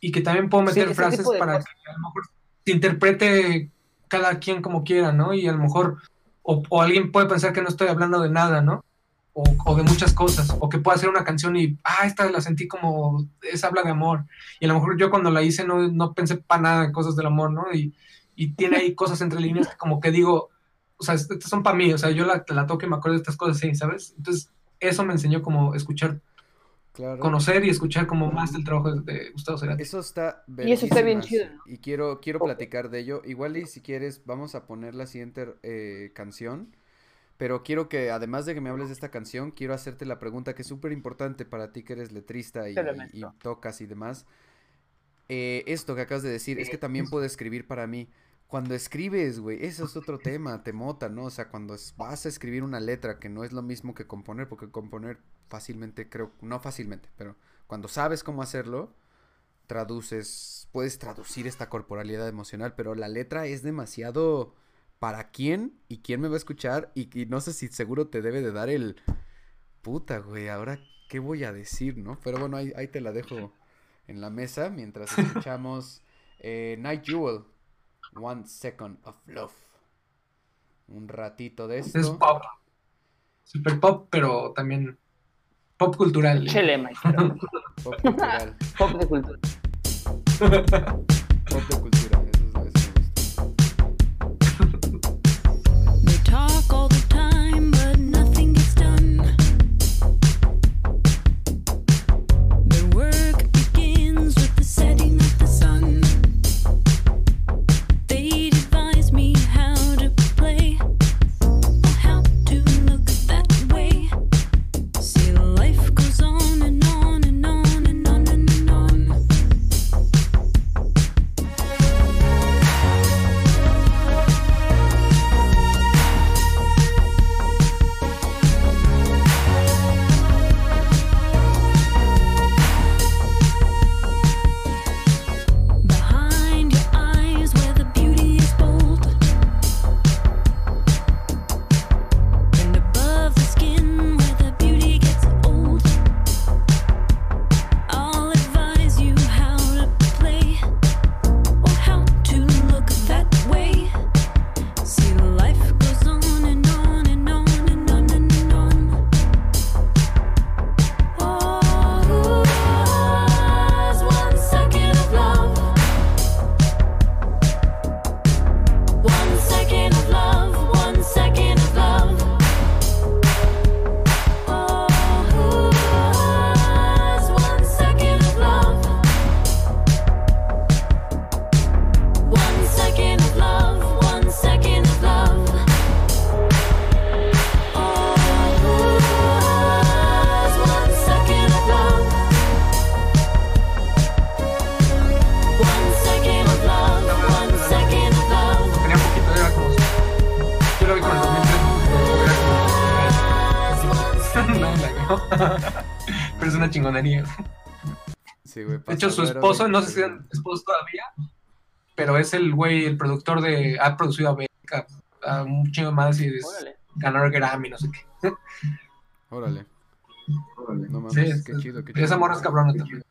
Y que también puedo meter frases de para cosas. que a lo mejor se interprete cada quien como quiera, ¿no? Y a lo mejor, o, o alguien puede pensar que no estoy hablando de nada, ¿no? O, o de muchas cosas, o que pueda hacer una canción y, ah, esta la sentí como, es habla de amor. Y a lo mejor yo cuando la hice no, no pensé para nada en cosas del amor, ¿no? Y, y tiene ahí cosas entre líneas que como que digo, o sea, estas son para mí, o sea, yo la, la toco y me acuerdo de estas cosas así, ¿sabes? Entonces, eso me enseñó como escuchar, Claro. conocer y escuchar como más del trabajo de, Gustavo Cerati. Eso está Y eso está bien chido, ¿no? Y quiero, quiero platicar de ello. Igual y si quieres, vamos a poner la siguiente eh, canción. Pero quiero que, además de que me hables de esta canción, quiero hacerte la pregunta que es súper importante para ti que eres letrista y, tocas y demás. Eh, esto que acabas de decir, es que también puedo escribir para mí. Cuando escribes, güey, eso es otro tema, te mota, ¿no? O sea, cuando es- vas a escribir una letra, que no es lo mismo que componer, porque componer fácilmente, creo, no fácilmente, pero cuando sabes cómo hacerlo, traduces, puedes traducir esta corporalidad emocional, pero la letra es demasiado para quién y quién me va a escuchar y, y no sé si seguro te debe de dar el puta, güey, ahora qué voy a decir, ¿no? Pero bueno, ahí, ahí te la dejo en la mesa mientras [LAUGHS] escuchamos eh, Night Jewel, One Second of Love. Un ratito de Es esto. pop, super pop, pero también pop cultural. Chele, maestro. [LAUGHS] Pop cultural. Pop de cultura. Pop de cultura. Chingonería. Sí, güey. De hecho, su esposo, de- no sé si es esposo todavía, pero es el güey, el productor de. Ha producido a Beck, a, un chingo más y es, el Grammy, no sé qué. Órale. No mames, Sí, qué es- chido, qué Esa chido. morra es cabrona también.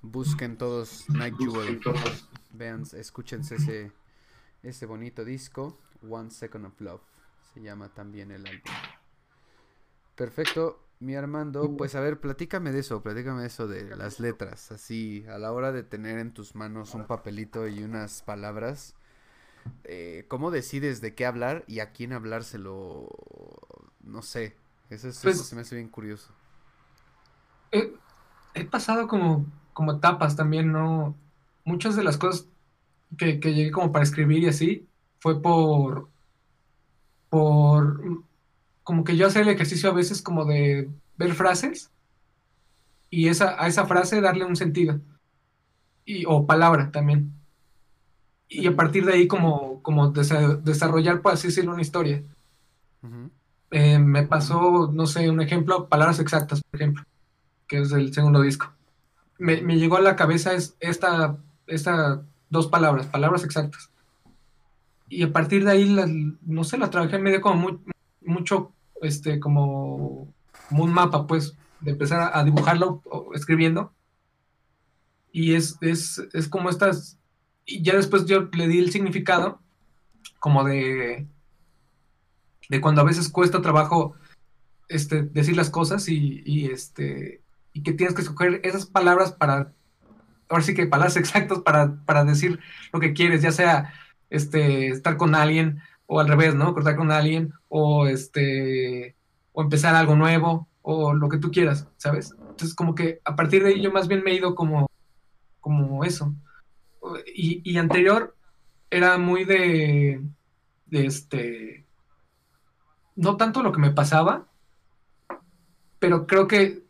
Busquen todos Night Jewel. Vean, escúchense ese, ese bonito disco. One Second of Love. Se llama también el álbum. Perfecto, mi Armando. Pues a ver, platícame de eso, platícame de eso de las letras. Así, a la hora de tener en tus manos un papelito y unas palabras. eh, ¿Cómo decides de qué hablar y a quién hablárselo? No sé. Eso, es- Pues- eso se me hace bien curioso. he, he pasado como, como etapas también, ¿no? Muchas de las cosas que, que llegué como para escribir y así fue por, por, como que yo hacía el ejercicio a veces como de ver frases y esa, a esa frase darle un sentido y, o palabra también. Y a partir de ahí como, como desa- desarrollar, por así decirlo, una historia. Eh, me pasó, no sé, un ejemplo, palabras exactas, por ejemplo, que es el segundo disco. Me, me llegó a la cabeza es esta, esta dos palabras, palabras exactas. Y a partir de ahí, no sé, la trabajé medio como muy- mucho, este, como, un mapa, pues, de empezar a, a dibujarlo o escribiendo. Y es, es, es como estas, y ya después yo le di el significado, como de, de cuando a veces cuesta trabajo este, decir las cosas y, y, este, y que tienes que escoger esas palabras para, ahora sí que palabras [LAUGHS] exactas para, para decir lo que quieres, ya sea este, estar con alguien o al revés, ¿no? Cortar con alguien o, este, o empezar algo nuevo o lo que tú quieras, ¿sabes? Entonces como que a partir de ahí yo más bien me he ido como, como eso. Y, y anterior era muy de, de este, no tanto lo que me pasaba, pero creo que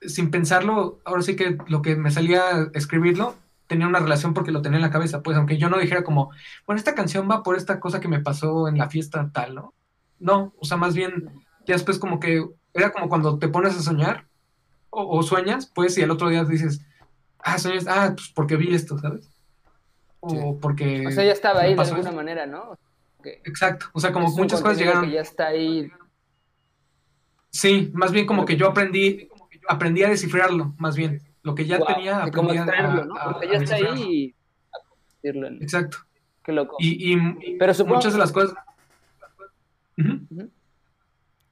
sin pensarlo, ahora sí que lo que me salía escribirlo tenía una relación porque lo tenía en la cabeza, pues aunque yo no dijera como, bueno, esta canción va por esta cosa que me pasó en la fiesta tal, ¿no? No, o sea, más bien, ya después como que era como cuando te pones a soñar o, o sueñas, pues, y al otro día dices, ah, sueñas, ah, pues porque vi esto, ¿sabes? O Sí. porque... O sea, ya estaba ahí de alguna esto. manera, ¿no? Exacto, o sea, como muchas cosas llegaron... que ya está ahí. Sí, más bien como que yo aprendí, aprendí a descifrarlo, más bien. Lo que ya tenía, que como extraerlo, ¿no? Porque a ya está ahí y a convertirlo en- Exacto. Qué loco. Y, y Pero supongo- muchas de las cosas...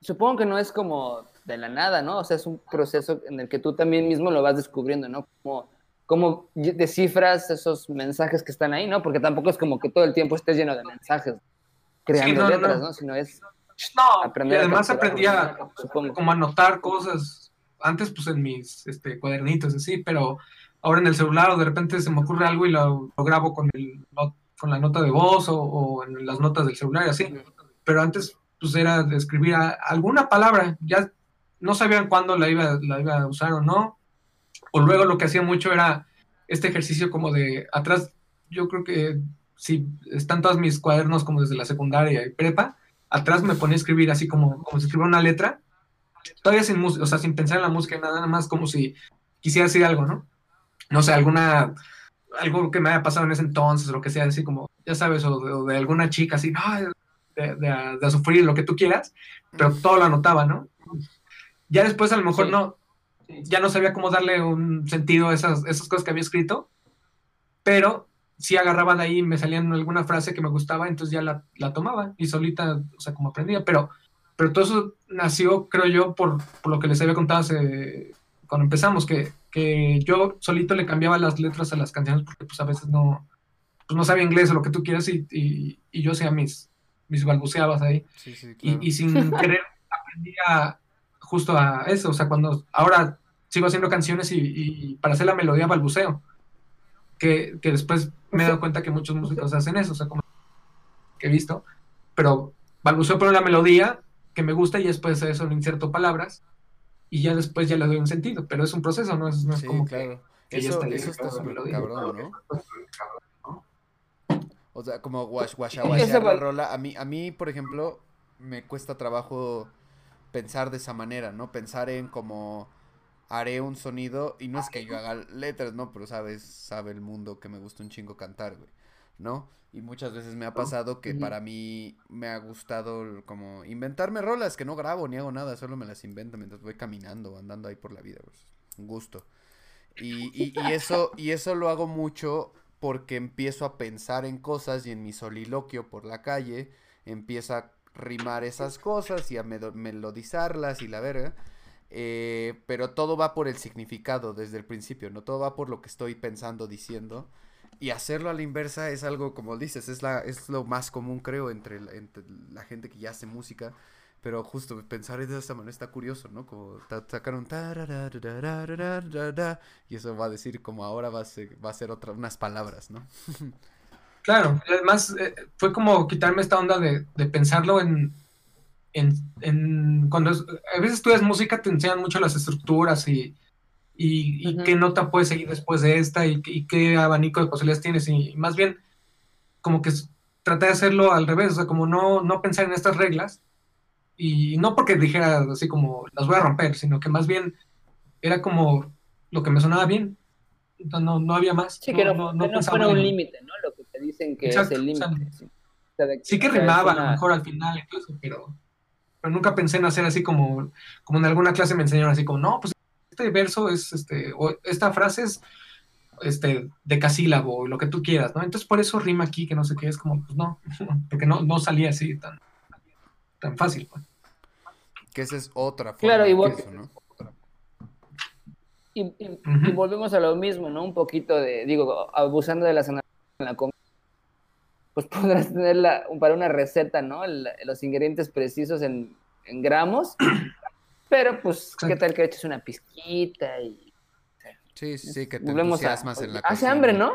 Supongo que no es como de la nada, ¿no? O sea, es un proceso en el que tú también mismo lo vas descubriendo, ¿no? Como, cómo descifras esos mensajes que están ahí, ¿no? Porque tampoco es como que todo el tiempo estés lleno de mensajes creando no, letras, no. ¿no? Sino es No, aprender y además capturar, aprendí a supongo. como anotar cosas, antes pues en mis este, cuadernitos así, pero ahora en el celular o de repente se me ocurre algo y lo, lo grabo con, el, con la nota de voz o, o en las notas del celular y así. Pero antes pues era de escribir a- alguna palabra, ya no sabían cuándo la iba, la iba a usar o no. O luego lo que hacía mucho era este ejercicio como de atrás, yo creo que si están todos mis cuadernos como desde la secundaria y prepa, atrás me ponía a escribir así como, como si escribiera una letra, todavía sin música, o sea, sin pensar en la música, nada más como si quisiera decir algo, ¿no? No sé, alguna, algo que me haya pasado en ese entonces, o lo que sea, así como, ya sabes, o de, o de alguna chica, así, no, de, de de sufrir, lo que tú quieras, pero todo lo anotaba, ¿no? Ya después a lo mejor Sí. no, ya no sabía cómo darle un sentido a esas, esas cosas que había escrito, pero sí agarraba de ahí, me salían alguna frase que me gustaba, entonces ya la, la tomaba y solita, o sea, como aprendía, pero, pero todo eso nació, creo yo, por, por lo que les había contado hace, cuando empezamos, que, que yo solito le cambiaba las letras a las canciones porque pues a veces no, pues, no sabía inglés o lo que tú quieras y, y, y yo hacía mis, mis balbuceabas ahí Sí, sí, y, claro. y sin querer aprendí a, justo a eso, o sea, cuando ahora sigo haciendo canciones y, y para hacer la melodía balbuceo, que, que después me he dado cuenta que muchos músicos hacen eso, o sea, como que he visto, pero balbuceo por la melodía que me gusta y después a eso le inserto palabras y ya después ya le doy un sentido, pero es un proceso, no es, no es Sí, como que- claro. que Eso, está eso listo está la súper melodía. cabrón, ¿no? O sea, como wash, la val- rola. A mí, a mí, por ejemplo, me cuesta trabajo pensar de esa manera, ¿no? Pensar en como haré un sonido y no es que yo haga letras, ¿no? Pero sabes, sabe el mundo que me gusta un chingo cantar, güey. ¿No? Y muchas veces me ha pasado que para mí me ha gustado como inventarme rolas que no grabo ni hago nada, solo me las invento mientras voy caminando o andando ahí por la vida, pues, un gusto. Y, y, y eso, y eso lo hago mucho porque empiezo a pensar en cosas y en mi soliloquio por la calle empiezo a rimar esas cosas y a melodizarlas y la verga. eh, pero todo va por el significado desde el principio, ¿no? Todo va por lo que estoy pensando, diciendo. Y hacerlo a la inversa es algo, como dices, es, la, es lo más común, creo, entre, entre la gente que ya hace música. Pero justo pensar de esta manera está curioso, ¿no? Como sacaron y eso va a decir como ahora va a ser, va a ser otra, unas palabras, ¿no? Claro, además fue como quitarme esta onda de, de pensarlo en, en, cuando es, a veces estudias música te enseñan mucho las estructuras y, y, y qué nota puedes seguir después de esta y, y qué abanico de posibilidades tienes y, más bien como que traté de hacerlo al revés, o sea, como no, no pensar en estas reglas y no porque dijera así como las voy a romper, sino que más bien era como lo que me sonaba bien, no, no, no había más. Sí, que no, que no pensaba fuera un límite, ¿no? Lo que te dicen que Exacto, es el o sea, límite. Sí, O sea, Sí que rimaba a una- lo mejor al final y eso, pero, pero nunca pensé en hacer así como, como en alguna clase me enseñaron así como, no, pues este verso es, este, o esta frase es este, decasílabo, lo que tú quieras, ¿no? Entonces por eso rima aquí, que no sé qué, es como, pues no, [LAUGHS] porque no, no salía así tan, tan fácil. pues. Que esa es otra forma Claro, de igual- eso, ¿no? Y, y- Ujú. y volvemos a lo mismo, ¿no? Un poquito de, digo, abusando de las analogías en la comida, pues [LAUGHS] podrás tener la- para una receta, ¿no? El- los ingredientes precisos en, en gramos, pero pues, ¿qué tal que eches una pizquita y Sí, sí, sí, que te volvemos a... entusiasmas en la Hace cocina. hambre, ¿no?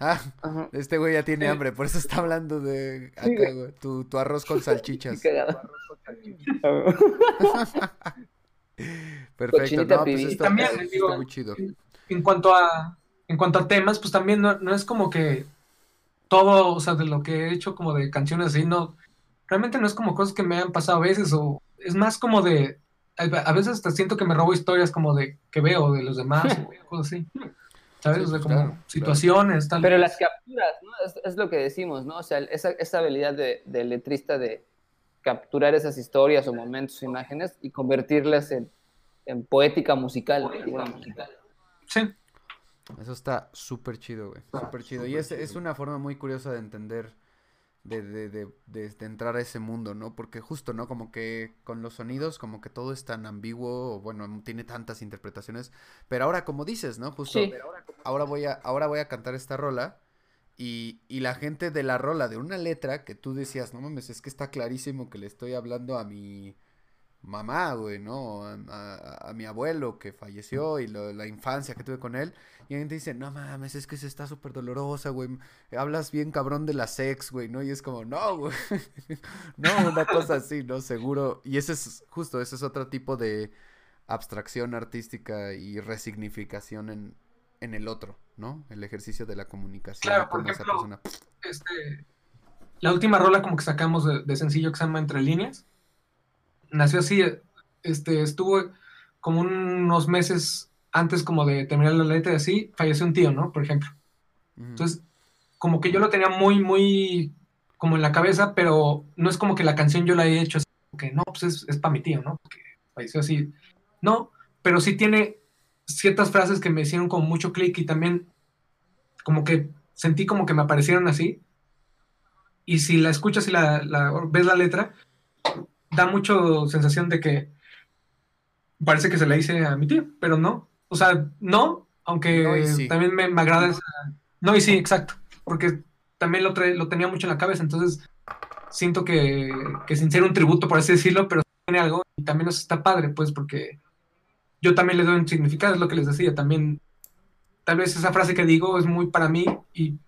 Ah, Ajá. este güey ya tiene hambre, por eso está hablando de acá, güey, tu, tu arroz con salchichas. [LAUGHS] [LAUGHS] Perfecto, Cochinita no, pues esto, También, esto digo, está muy chido. En cuanto a, en cuanto a temas, pues también no, no es como que todo, o sea, de lo que he hecho como de canciones así, no, realmente no es como cosas que me han pasado a veces, o es más como de, a, veces hasta siento que me robo historias como de que veo de los demás, [LAUGHS] o cosas así, ¿sabes? Sí, o sea, pues, como claro, situaciones, tal. Pero las capturas, ¿no? Es, es lo que decimos, ¿no? O sea, esa, esa habilidad de, de letrista de capturar esas historias o momentos o imágenes y convertirlas en, en poética musical. Sí, Eso está súper chido, güey. Súper chido. Y es, es una forma muy curiosa de entender, de, de, de, de- de entrar a ese mundo, ¿no? Porque justo, ¿no? Como que con los sonidos, como que todo es tan ambiguo, o bueno, tiene tantas interpretaciones. Pero ahora, como dices, ¿no? Justo, Sí. ahora voy a, ahora voy a cantar esta rola. Y, y la gente de la rola, de una letra que tú decías, no mames, es que está clarísimo que le estoy hablando a mi mamá, güey, ¿no? A, a- a mi abuelo que falleció y lo- la infancia que tuve con él. Y alguien te dice, no mames, es que se está súper dolorosa, güey. Hablas bien cabrón de la sex, güey, ¿no? Y es como, no, güey. [LAUGHS] no, una cosa así, ¿no? Seguro. Y ese es, justo, ese es otro tipo de abstracción artística y resignificación en, en el otro, ¿no? El ejercicio de la comunicación. Claro, cómo esa persona- este, la última rola como que sacamos de, de sencillo que se llama Entre Líneas, nació así, este, estuvo como unos meses antes como de terminar la letra y así, falleció un tío, ¿no? Por ejemplo. Entonces, como que yo lo tenía muy, muy como en la cabeza, pero no es como que la canción yo la he hecho así, que no, pues es, es para mi tío, ¿no? Porque falleció así. No, pero sí tiene ciertas frases que me hicieron como mucho clic y también como que sentí como que me aparecieron así. Y si la escuchas y la, la- ves la letra, da mucho sensación de que parece que se la hice a mi tío, pero no. O sea, no, aunque No y sí. también me, me agrada esa... No, y sí, exacto. Porque también lo, lo tenía mucho en la cabeza, entonces siento que, que sin ser un tributo, por así decirlo, pero tiene algo y también eso está padre, pues, porque yo también le doy un significado, es lo que les decía, también tal vez esa frase que digo es muy para mí y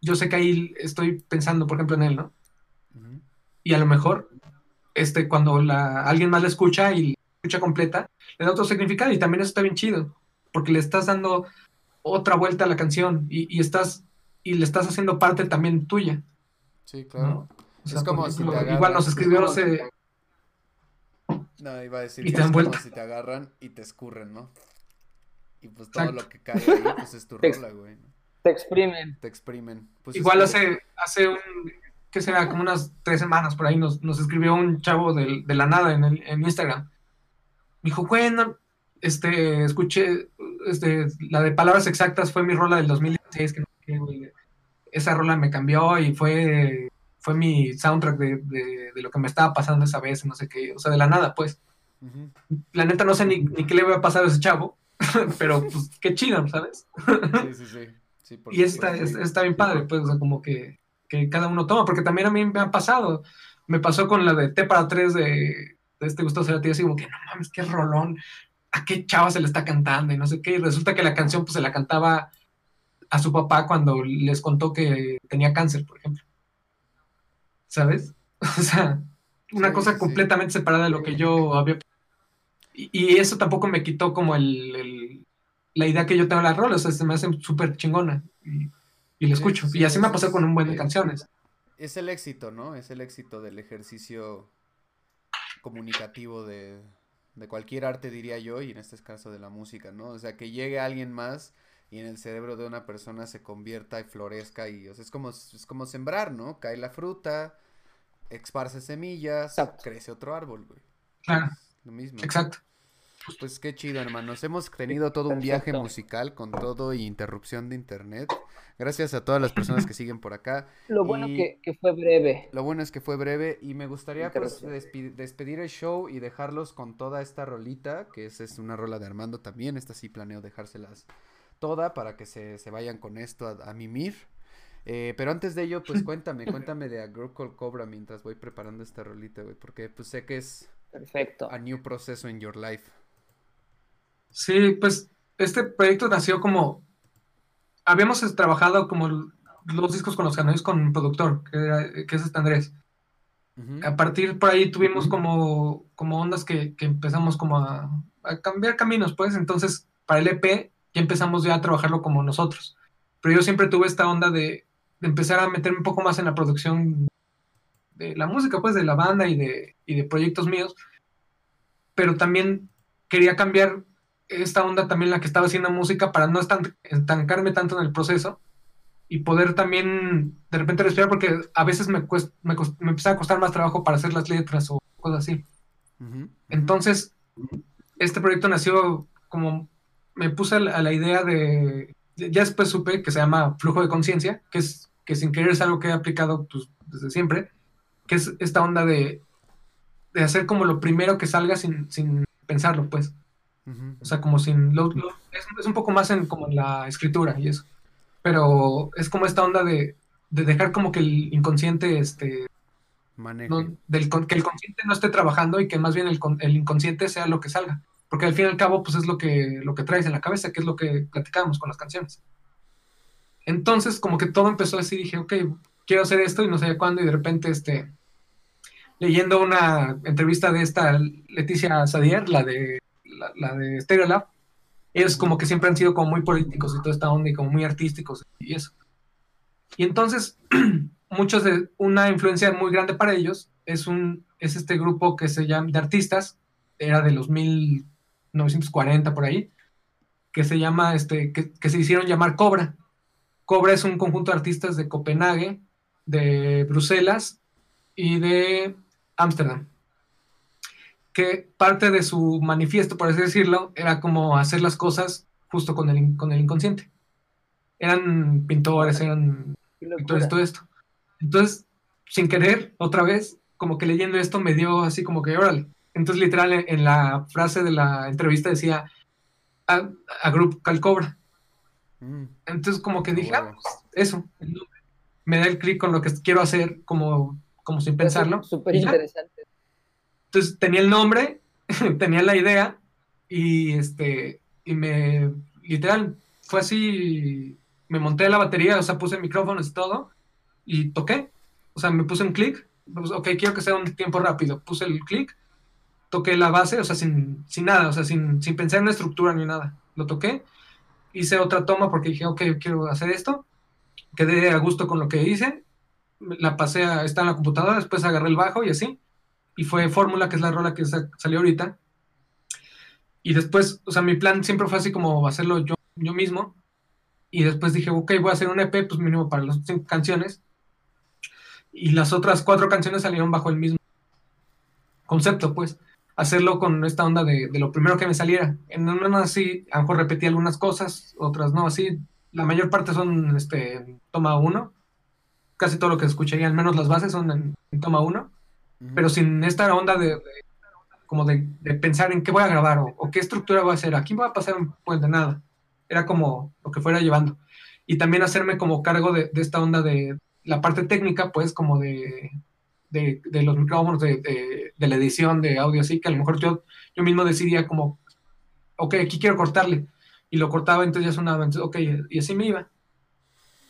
yo sé que ahí estoy pensando, por ejemplo, en él, ¿no? Y a lo mejor, este, cuando la, alguien más la escucha y la escucha completa, le da otro significado y también eso está bien chido, porque le estás dando otra vuelta a la canción y, y estás y le estás haciendo parte también tuya, Sí, claro. ¿no? O Es como por si ejemplo, te igual nos escribió hace, No, iba a decir Y que te dan es como si te agarran y te escurren, ¿no? Y pues todo Exacto. lo que cae ahí, pues es tu rola, güey. Te exprimen. te exprimen. Pues es Igual hace, hace un, ¿qué será? Como unas tres semanas por ahí nos, nos escribió un chavo del- de, la nada en, el- en Instagram. Me dijo, bueno, este, escuché, este, la de palabras exactas fue mi rola del 2016, que no sé güey. Esa rola me cambió y fue, fue mi soundtrack de, de- de lo que me estaba pasando esa vez, no sé qué, o sea, de la nada, pues. Ujú. La neta no sé ni, ni qué le va a pasar a ese chavo, [LAUGHS] pero pues qué chido, ¿sabes? Sí, sí, sí. Sí, por Y está, está bien padre, pues, o sea, como que, que cada uno toma, porque también a mí me ha pasado. Me pasó con la de T para tres de, de este Gustavo Cerati, así como que no mames, qué rolón, a qué chava se le está cantando y no sé qué. Y resulta que la canción pues se la cantaba a su papá cuando les contó que tenía cáncer, por ejemplo. ¿Sabes? [LAUGHS] O sea, una Sí, cosa sí, completamente separada de lo que yo había. Y, y eso tampoco me quitó como el, el- la idea que yo tengo de las rolas, o sea, se me hace súper chingona. Y, y Sí, escucho. sí, y así me pasado con un buen de canciones. Es el éxito, ¿no? Es el éxito del ejercicio comunicativo de, de cualquier arte, diría yo, y en este caso de la música, ¿no? O sea, que llegue alguien más y en el cerebro de una persona se convierta y florezca y, o sea, es como, es como sembrar, ¿no? Cae la fruta, esparce semillas, Exacto. crece otro árbol, güey. Claro, Lo mismo. exacto. [LAUGHS] Pues qué chido, hermanos. Hemos tenido todo un viaje musical con todo y interrupción de internet. Gracias a todas las personas que siguen por acá. Lo bueno Y- que, que fue breve. Lo bueno es que fue breve y me gustaría pues despedir el show y dejarlos con toda esta rolita, que es, es una rola de Armando también, esta sí planeo dejárselas toda para que se, se vayan con esto a, a mimir. Eh, pero antes de ello, pues cuéntame, [LAUGHS] cuéntame de A Group Called Cobra mientras voy preparando esta rolita, güey, porque pues sé que es Perfecto. a new proceso in your life. Sí, pues este proyecto nació como. Habíamos trabajado como los discos con los canales con un productor, que, era- que es este Andrés. A partir por ahí tuvimos como, como ondas que, que empezamos como a, a cambiar caminos, pues. Entonces, para el EP ya empezamos ya a trabajarlo como nosotros. Pero yo siempre tuve esta onda de, de empezar a meterme un poco más en la producción de la música, pues, de la banda y de, y de proyectos míos. Pero también quería cambiar esta onda también la que estaba haciendo música para no estan- estancarme tanto en el proceso y poder también de repente respirar porque a veces me, me, cos- me empezaba a costar más trabajo para hacer las letras o cosas así. Ujú, ujú. Entonces, este proyecto nació como me puse a la, a la idea de, ya después supe que se llama flujo de conciencia, que es que sin querer es algo que he aplicado pues, desde siempre, que es esta onda de, de hacer como lo primero que salga sin, sin pensarlo, pues. O sea, como sin... lo- lo- es, es un poco más en, como en la escritura y eso. Pero es como esta onda de, de dejar como que el inconsciente, este, maneje. no- del, que el consciente no esté trabajando y que más bien el, el inconsciente sea lo que salga. Porque al fin y al cabo, pues es lo que, lo que traes en la cabeza, que es lo que platicábamos con las canciones. Entonces, como que todo empezó así, dije, ok, quiero hacer esto y no sé cuándo, y de repente, este, leyendo una entrevista de esta Leticia Sadier, la de, la, la de Stereolab, ellos como que siempre han sido como muy políticos y toda esta onda y como muy artísticos y eso. Y entonces, [CLEARS THROAT] muchos de una influencia muy grande para ellos es un es este grupo que se llama de artistas era de los 1940 por ahí que se llama este que, que se hicieron llamar Cobra. Cobra es un conjunto de artistas de Copenhague de Bruselas y de Ámsterdam que parte de su manifiesto por así decirlo era como hacer las cosas justo con el, in- con el inconsciente eran pintores eran locura. todo esto. Entonces, sin querer, otra vez, como que leyendo esto me dio así como que, órale. Entonces, literal, en, en la frase de la entrevista decía, a, a Group Calcobra. Mm, Entonces, como que dije, ah, pues, eso, el nombre. Me da el clic con lo que quiero hacer, como, como sin pensarlo. Súper interesante. Entonces, tenía el nombre, [LAUGHS] tenía la idea, y este, y me, literal, fue así, me monté la batería, o sea, puse micrófonos y todo, y toqué. O sea, me puse un clic, pues, ok, quiero que sea un tiempo rápido. Puse el clic, toqué la base, o sea, sin, sin nada, o sea, sin, sin pensar en la estructura ni nada. Lo toqué, hice otra toma porque dije, ok, quiero hacer esto. Quedé a gusto con lo que hice, la pasé a, está en la computadora, después agarré el bajo y así. Y fue Fórmula, que es la rola que sa- salió ahorita. Y después, o sea, mi plan siempre fue así como hacerlo yo, yo mismo. Y después dije, ok, voy a hacer un EP, pues mínimo para las cinco canciones. Y las otras cuatro canciones salieron bajo el mismo concepto, pues. Hacerlo con esta onda de, lo primero que me saliera. En una así, a lo mejor repetí algunas cosas, otras no, así. La mayor parte son este, toma uno. Casi todo lo que escucharía, al menos las bases son en toma uno. Pero sin esta onda de, de- como de, de pensar en qué voy a grabar o, o qué estructura voy a hacer. Aquí voy a pasar un puente, nada. Era como lo que fuera llevando. Y también hacerme como cargo de, de esta onda de la parte técnica, pues como de, de, de los micrófonos, de, la edición de audio, así que a lo mejor yo, yo mismo decidía como, ok, aquí quiero cortarle. Y lo cortaba, entonces ya sonaba, entonces, ok, y así me iba.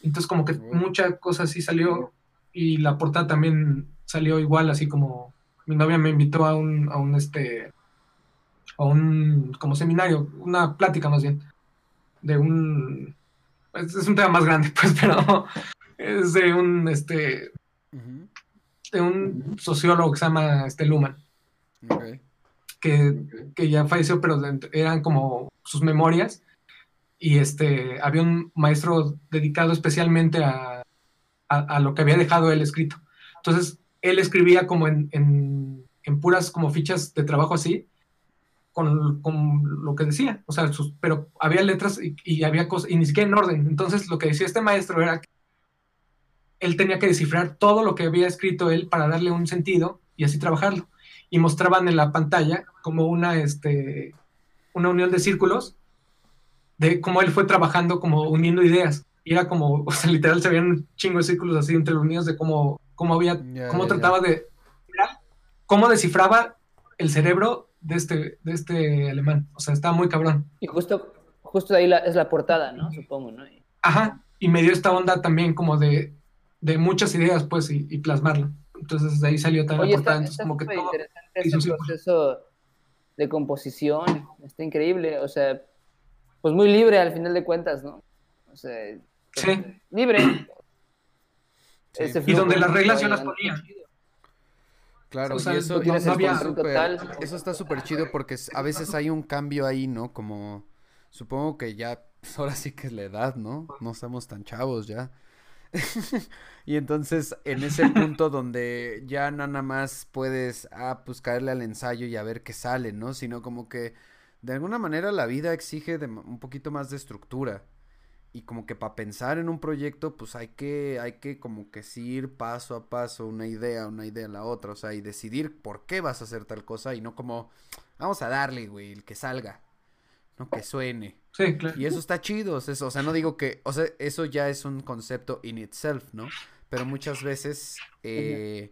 Entonces como que mucha cosa así salió y la portada también salió igual, así como mi novia me invitó a un, a un este, a un como seminario, una plática más bien, de un, es, es un tema más grande, [LAUGHS] pues, pero es de un, este, de un sociólogo que se llama este Luhmann, Ok. que, que ya falleció, pero eran como sus memorias, y este, había un maestro dedicado especialmente a, a, a lo que había dejado él escrito. Entonces, él escribía como en, puras como fichas de trabajo así, con, lo que decía, o sea, pero había letras y, y había cosas, y ni siquiera en orden. Entonces, lo que decía este maestro era que él tenía que descifrar todo lo que había escrito él para darle un sentido y así trabajarlo. Y mostraban en la pantalla como una, este, una unión de círculos de cómo él fue trabajando, como uniendo ideas. Y era como, [LAUGHS] o sea, literal se veían un chingo de círculos así entre unidos de cómo, cómo había, Ya, cómo ya, trataba de, cómo descifraba el cerebro de este, de este alemán. O sea, estaba muy cabrón. Y justo, justo ahí la- es la portada, ¿no? Supongo, ¿no? Y- Ajá, y me dio esta onda también como de, de muchas ideas, pues, y, y plasmarla. Entonces de ahí salió también Oye, la portada. está, Entonces, está como que todo. interesante ese un proceso de composición, está increíble, o sea, pues muy libre al final de cuentas, ¿no? O sea, Sí. libre. Ese Y donde las reglas yo las ponía. Claro, O sea, y eso, eso el está súper- total. eso está súper chido porque a veces hay un cambio ahí, ¿no? Como, supongo que ya, pues, ahora sí que es la edad, ¿no? No estamos tan chavos ya. [LAUGHS] Y entonces, en ese punto [LAUGHS] donde ya nada más puedes, ah, pues caerle al ensayo y a ver qué sale, ¿no? Sino como que, de alguna manera, la vida exige de un poquito más de estructura. Y como que para pensar en un proyecto, pues hay que, hay que como que sí ir paso a paso, una idea, una idea a la otra, o sea, y decidir por qué vas a hacer tal cosa y no como, vamos a darle, güey, el que salga, no que suene. Sí, claro. Y eso está chido, o sea, eso- o sea, no digo que, o sea, eso ya es un concepto in itself, ¿no? Pero muchas veces, eh,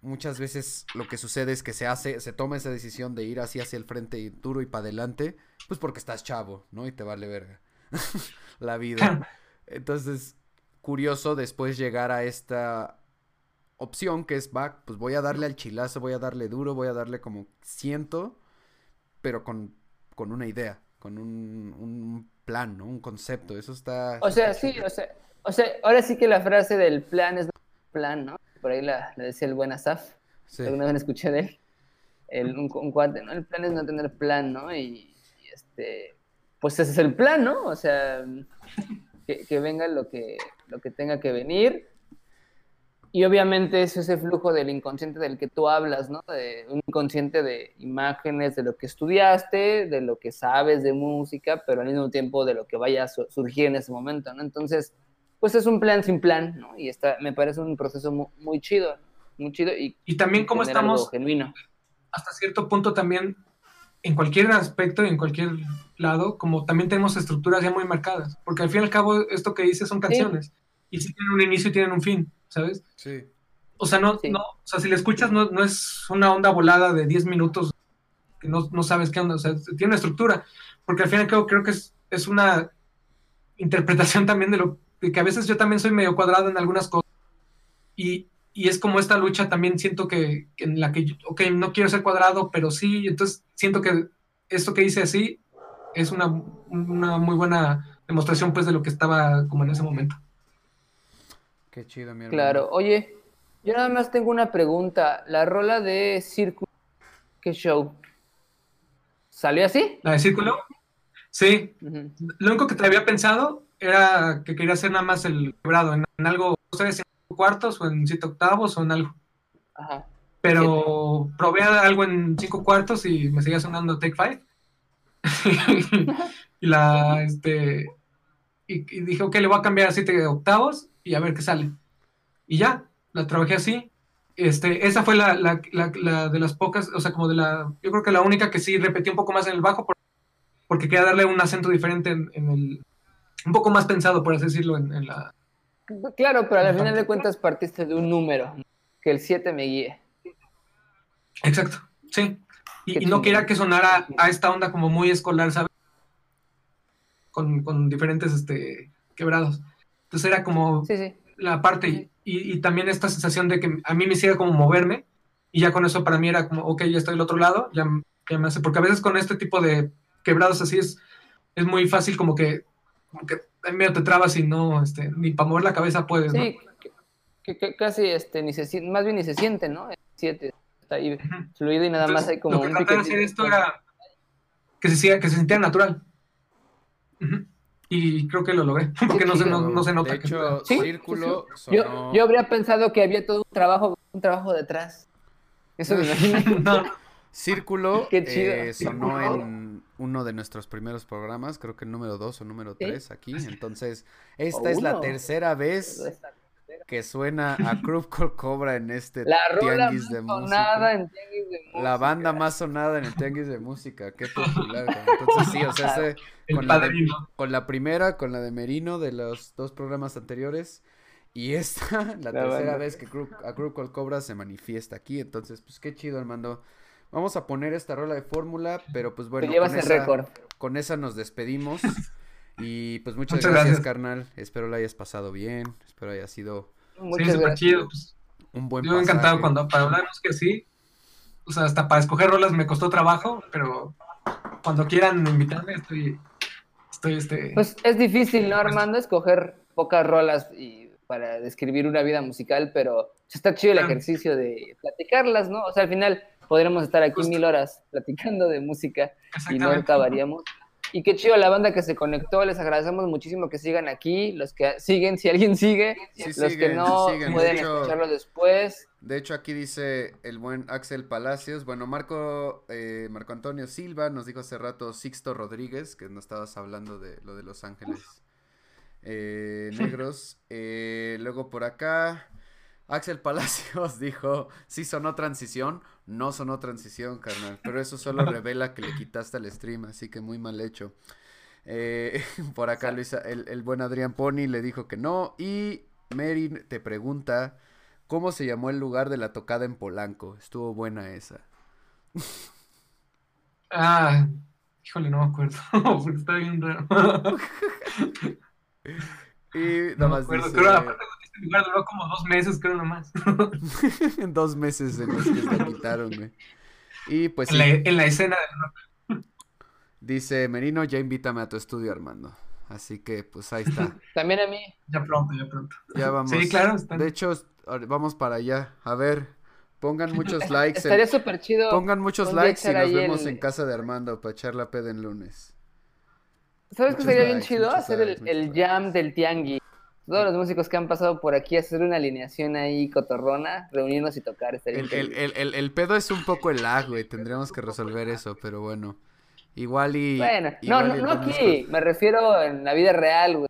muchas veces lo que sucede es que se hace, se toma esa decisión de ir así hacia el frente y duro y para adelante, pues porque estás chavo, ¿no? Y te vale verga [LAUGHS] la vida. Entonces, curioso después llegar a esta opción que es, va, pues voy a darle al chilazo, voy a darle duro, voy a darle como siento, pero con, con una idea, con un, un plan, ¿no? Un concepto, eso está... O sea, está sí, chido. o sea, o sea, ahora sí que la frase del plan es plan, ¿no? Por ahí la, la decía el buen Asaf, Sí. alguna vez escuché de él, el, un, un cuate, ¿no? El plan es no tener plan, ¿no? Y, y, este, pues ese es el plan, ¿no? O sea, que, que venga lo que, lo que tenga que venir. Y obviamente es ese flujo del inconsciente del que tú hablas, ¿no? De un inconsciente de imágenes, de lo que estudiaste, de lo que sabes de música, pero al mismo tiempo de lo que vaya a su- surgir en ese momento, ¿no? Entonces, pues es un plan sin plan, ¿no? Y está, me parece un proceso mu- muy, chido, muy chido y, Y también cómo estamos genuino. hasta cierto punto también en cualquier aspecto y en cualquier lado, como también tenemos estructuras ya muy marcadas, porque al fin y al cabo esto que dices son canciones y sí tienen un inicio y tienen un fin, ¿sabes? Sí. O sea, no, Sí. no, o sea, si le escuchas no, no es una onda volada de 10 minutos que no, no sabes qué onda, o sea, tiene una estructura, porque al fin y al cabo creo que es, es una interpretación también de lo de que a veces yo también soy medio cuadrado en algunas cosas y, y es como esta lucha también siento que en la que, yo, ok, no quiero ser cuadrado, pero sí, entonces siento que esto que hice así es una, una muy buena demostración pues de lo que estaba como en ese momento. Qué chido, mi hermano. Claro, oye, yo nada más tengo una pregunta. La rola de Círculo, ¿qué show? ¿Salió así? La de círculo, sí. Lo único que te había pensado era que quería hacer nada más el quebrado en, en algo, en cuartos o en siete octavos o en algo. Ajá. Pero probé algo en cinco cuartos y me seguía sonando Take Five. [LAUGHS] y la, este, y, y dije, ok, le voy a cambiar a siete octavos y a ver qué sale. Y ya, la trabajé así. Este, esa fue la, la, la, la de las pocas, o sea, como de la, yo creo que la única que sí repetí un poco más en el bajo por- porque quería darle un acento diferente en, en el, un poco más pensado, por así decirlo, en, en la... Claro, pero al final de cuentas partiste de un número, que el 7 me guíe. Exacto, sí. Y, no quería que sonara a esta onda como muy escolar, ¿sabes? Con, con diferentes este, quebrados. Entonces era como Sí, sí. la parte y, y- y también esta sensación de que a mí me hiciera como moverme y ya con eso para mí era como, ok, ya estoy del otro lado, ya, ya me hace, porque a veces con este tipo de quebrados así es, es muy fácil como que, como que en medio te trabas y no, este, ni para mover la cabeza puedes, ¿no? Sí, que, que- que casi este, ni se, más bien ni se siente, ¿no? El 7 está ahí fluido y nada más hay como lo que un traté de hacer esto era que se, siga- que se sintiera natural. Y creo que lo logré, [LAUGHS] porque no se, no, no se nota. De que- hecho, Sí, Círculo Yo, sonó... yo habría pensado que había todo un trabajo, un trabajo detrás. Eso me [LAUGHS] imagino. no, Círculo Qué chido. eh, sonó en uno de nuestros primeros programas, creo que el número 2 o número Sí. 3 aquí. [LAUGHS] Entonces, esta es la tercera vez que suena a Col Cobra en este La tianguis de música. en tianguis de música. La banda más sonada en el tianguis de música, qué popular. Entonces, sí, o sea, ese- [LAUGHS] con, la de, con la primera, con la de Merino de los dos programas anteriores. Y esta, [LAUGHS] la, tercera banda. vez que Cru- a Col Cobra se manifiesta aquí. Entonces, pues qué chido, Armando. Vamos a poner esta rola de fórmula, pero pues Te bueno, llevas con el esa, récord. con esa nos despedimos. [LAUGHS] Y pues muchas, Muchas gracias, gracias. carnal. Espero lo hayas pasado bien. Espero haya sido Muchas gracias. chido. Pues, un buen yo encantado pasaje. cuando para hablar que sí. O sea, hasta para escoger rolas me costó trabajo, pero cuando quieran invitarme estoy, estoy este. Pues es difícil, ¿no, Armando? Escoger pocas rolas y para describir una vida musical, pero está chido el Claro. ejercicio de platicarlas, ¿no? O sea, al final podremos estar aquí Justo. mil horas platicando de música y no acabaríamos. Y qué chido la banda que se conectó, les agradecemos muchísimo que sigan aquí, los que siguen, si alguien sigue, Sí los siguen, que sí no. De pueden hecho- escucharlo después. De hecho, aquí dice el buen Axel Palacios. Bueno, Marco, eh, Marco Antonio Silva nos dijo hace rato Sixto Rodríguez, que nos estabas hablando de lo de Los Ángeles eh, Negros. Eh, luego por acá, Axel Palacios [LAUGHS] dijo, sí sonó transición. No sonó transición, carnal. Pero eso solo [LAUGHS] revela que le quitaste al stream, así que muy mal hecho. Eh, [LAUGHS] por acá Luisa, el, el buen Adrián Pony le dijo que no. Y Mary te pregunta, ¿cómo se llamó el lugar de la tocada en Polanco? Estuvo buena esa. Ah, híjole, no me acuerdo, porque está bien raro. Y No nada me más acuerdo. dice, Creo, este lugar duró como dos meses, creo nomás. [LAUGHS] dos meses en los que la quitaron, güey. Y pues En la, en la escena dice Merino, ya invítame a tu estudio, Armando. Así que pues ahí está. [LAUGHS] También a mí. Ya pronto, ya pronto. Ya vamos. Sí, claro, están- De hecho, vamos para allá. A ver, pongan [LAUGHS] muchos likes. en- Estaría súper chido. Pongan muchos likes y nos vemos el- en casa de Armando para echar la peda en lunes. ¿Sabes qué sería bien chido? Hacer likes, el, el jam del tianguis. Todos los músicos que han pasado por aquí, hacer una alineación ahí cotorrona, reunirnos y tocar. Estaría El, el, el, el, el pedo es un poco el lag, güey. Tendríamos que resolver eso, pero bueno. Igual y. Bueno, no, igual no, y no aquí, me refiero en la vida real, güey.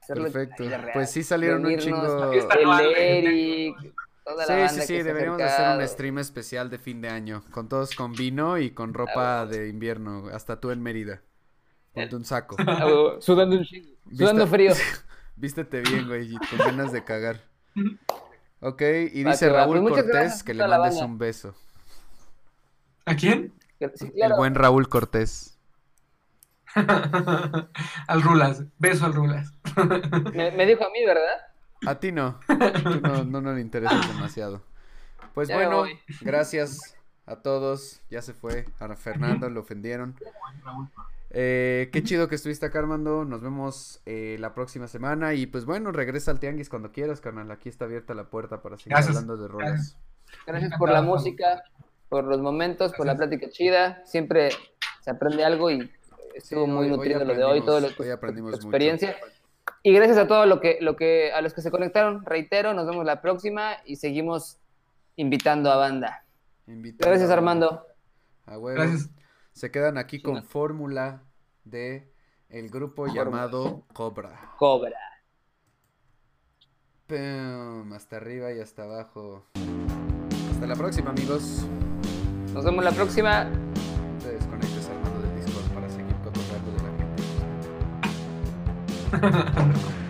Hacerlo Perfecto. real. Pues sí salieron un chingo- El Eric, toda la Sí, banda sí, sí, deberíamos de hacer un stream especial de fin de año. Con todos con vino y con ropa de invierno. Hasta tú en Mérida. Ponte un saco. [LAUGHS] Sudando un chingo. Sudando frío. [LAUGHS] Vístete bien, güey, y con ganas de cagar. Ok, y dice. Raúl Pues muchas Cortés gracias que le mandes un beso. ¿A quién? Sí, claro. El buen Raúl Cortés. [LAUGHS] al Rulas. Beso al Rulas. Me, me dijo a mí, ¿verdad? A ti no. Tú no, no, no le interesas demasiado. Pues Ya bueno, gracias a todos. Ya se fue. A Fernando lo ofendieron. Eh, qué chido que estuviste acá, Armando. Nos vemos eh, la próxima semana. Y pues bueno, regresa al Tianguis cuando quieras, carnal. Aquí está abierta la puerta para seguir Gracias. hablando de rolas. Gracias. Gracias por la música, por los momentos, por la plática chida. Siempre se aprende algo y estuvo Sí, muy hoy- hoy nutrido lo de hoy, todo lo hoy aprendimos mucho. experiencia. Y gracias a todo lo que, lo que, a los que se conectaron, reitero, nos vemos la próxima y seguimos invitando a banda. Invitando Gracias, a- Armando. A huevo. Gracias. Se quedan aquí con fórmula de el grupo Fórmula. llamado Cobra. Cobra. Pum, hasta arriba y hasta abajo. Hasta la próxima, amigos. Nos vemos la próxima. Te desconectes, Armando, del Discord para seguir cotorreando de la gente. [LAUGHS]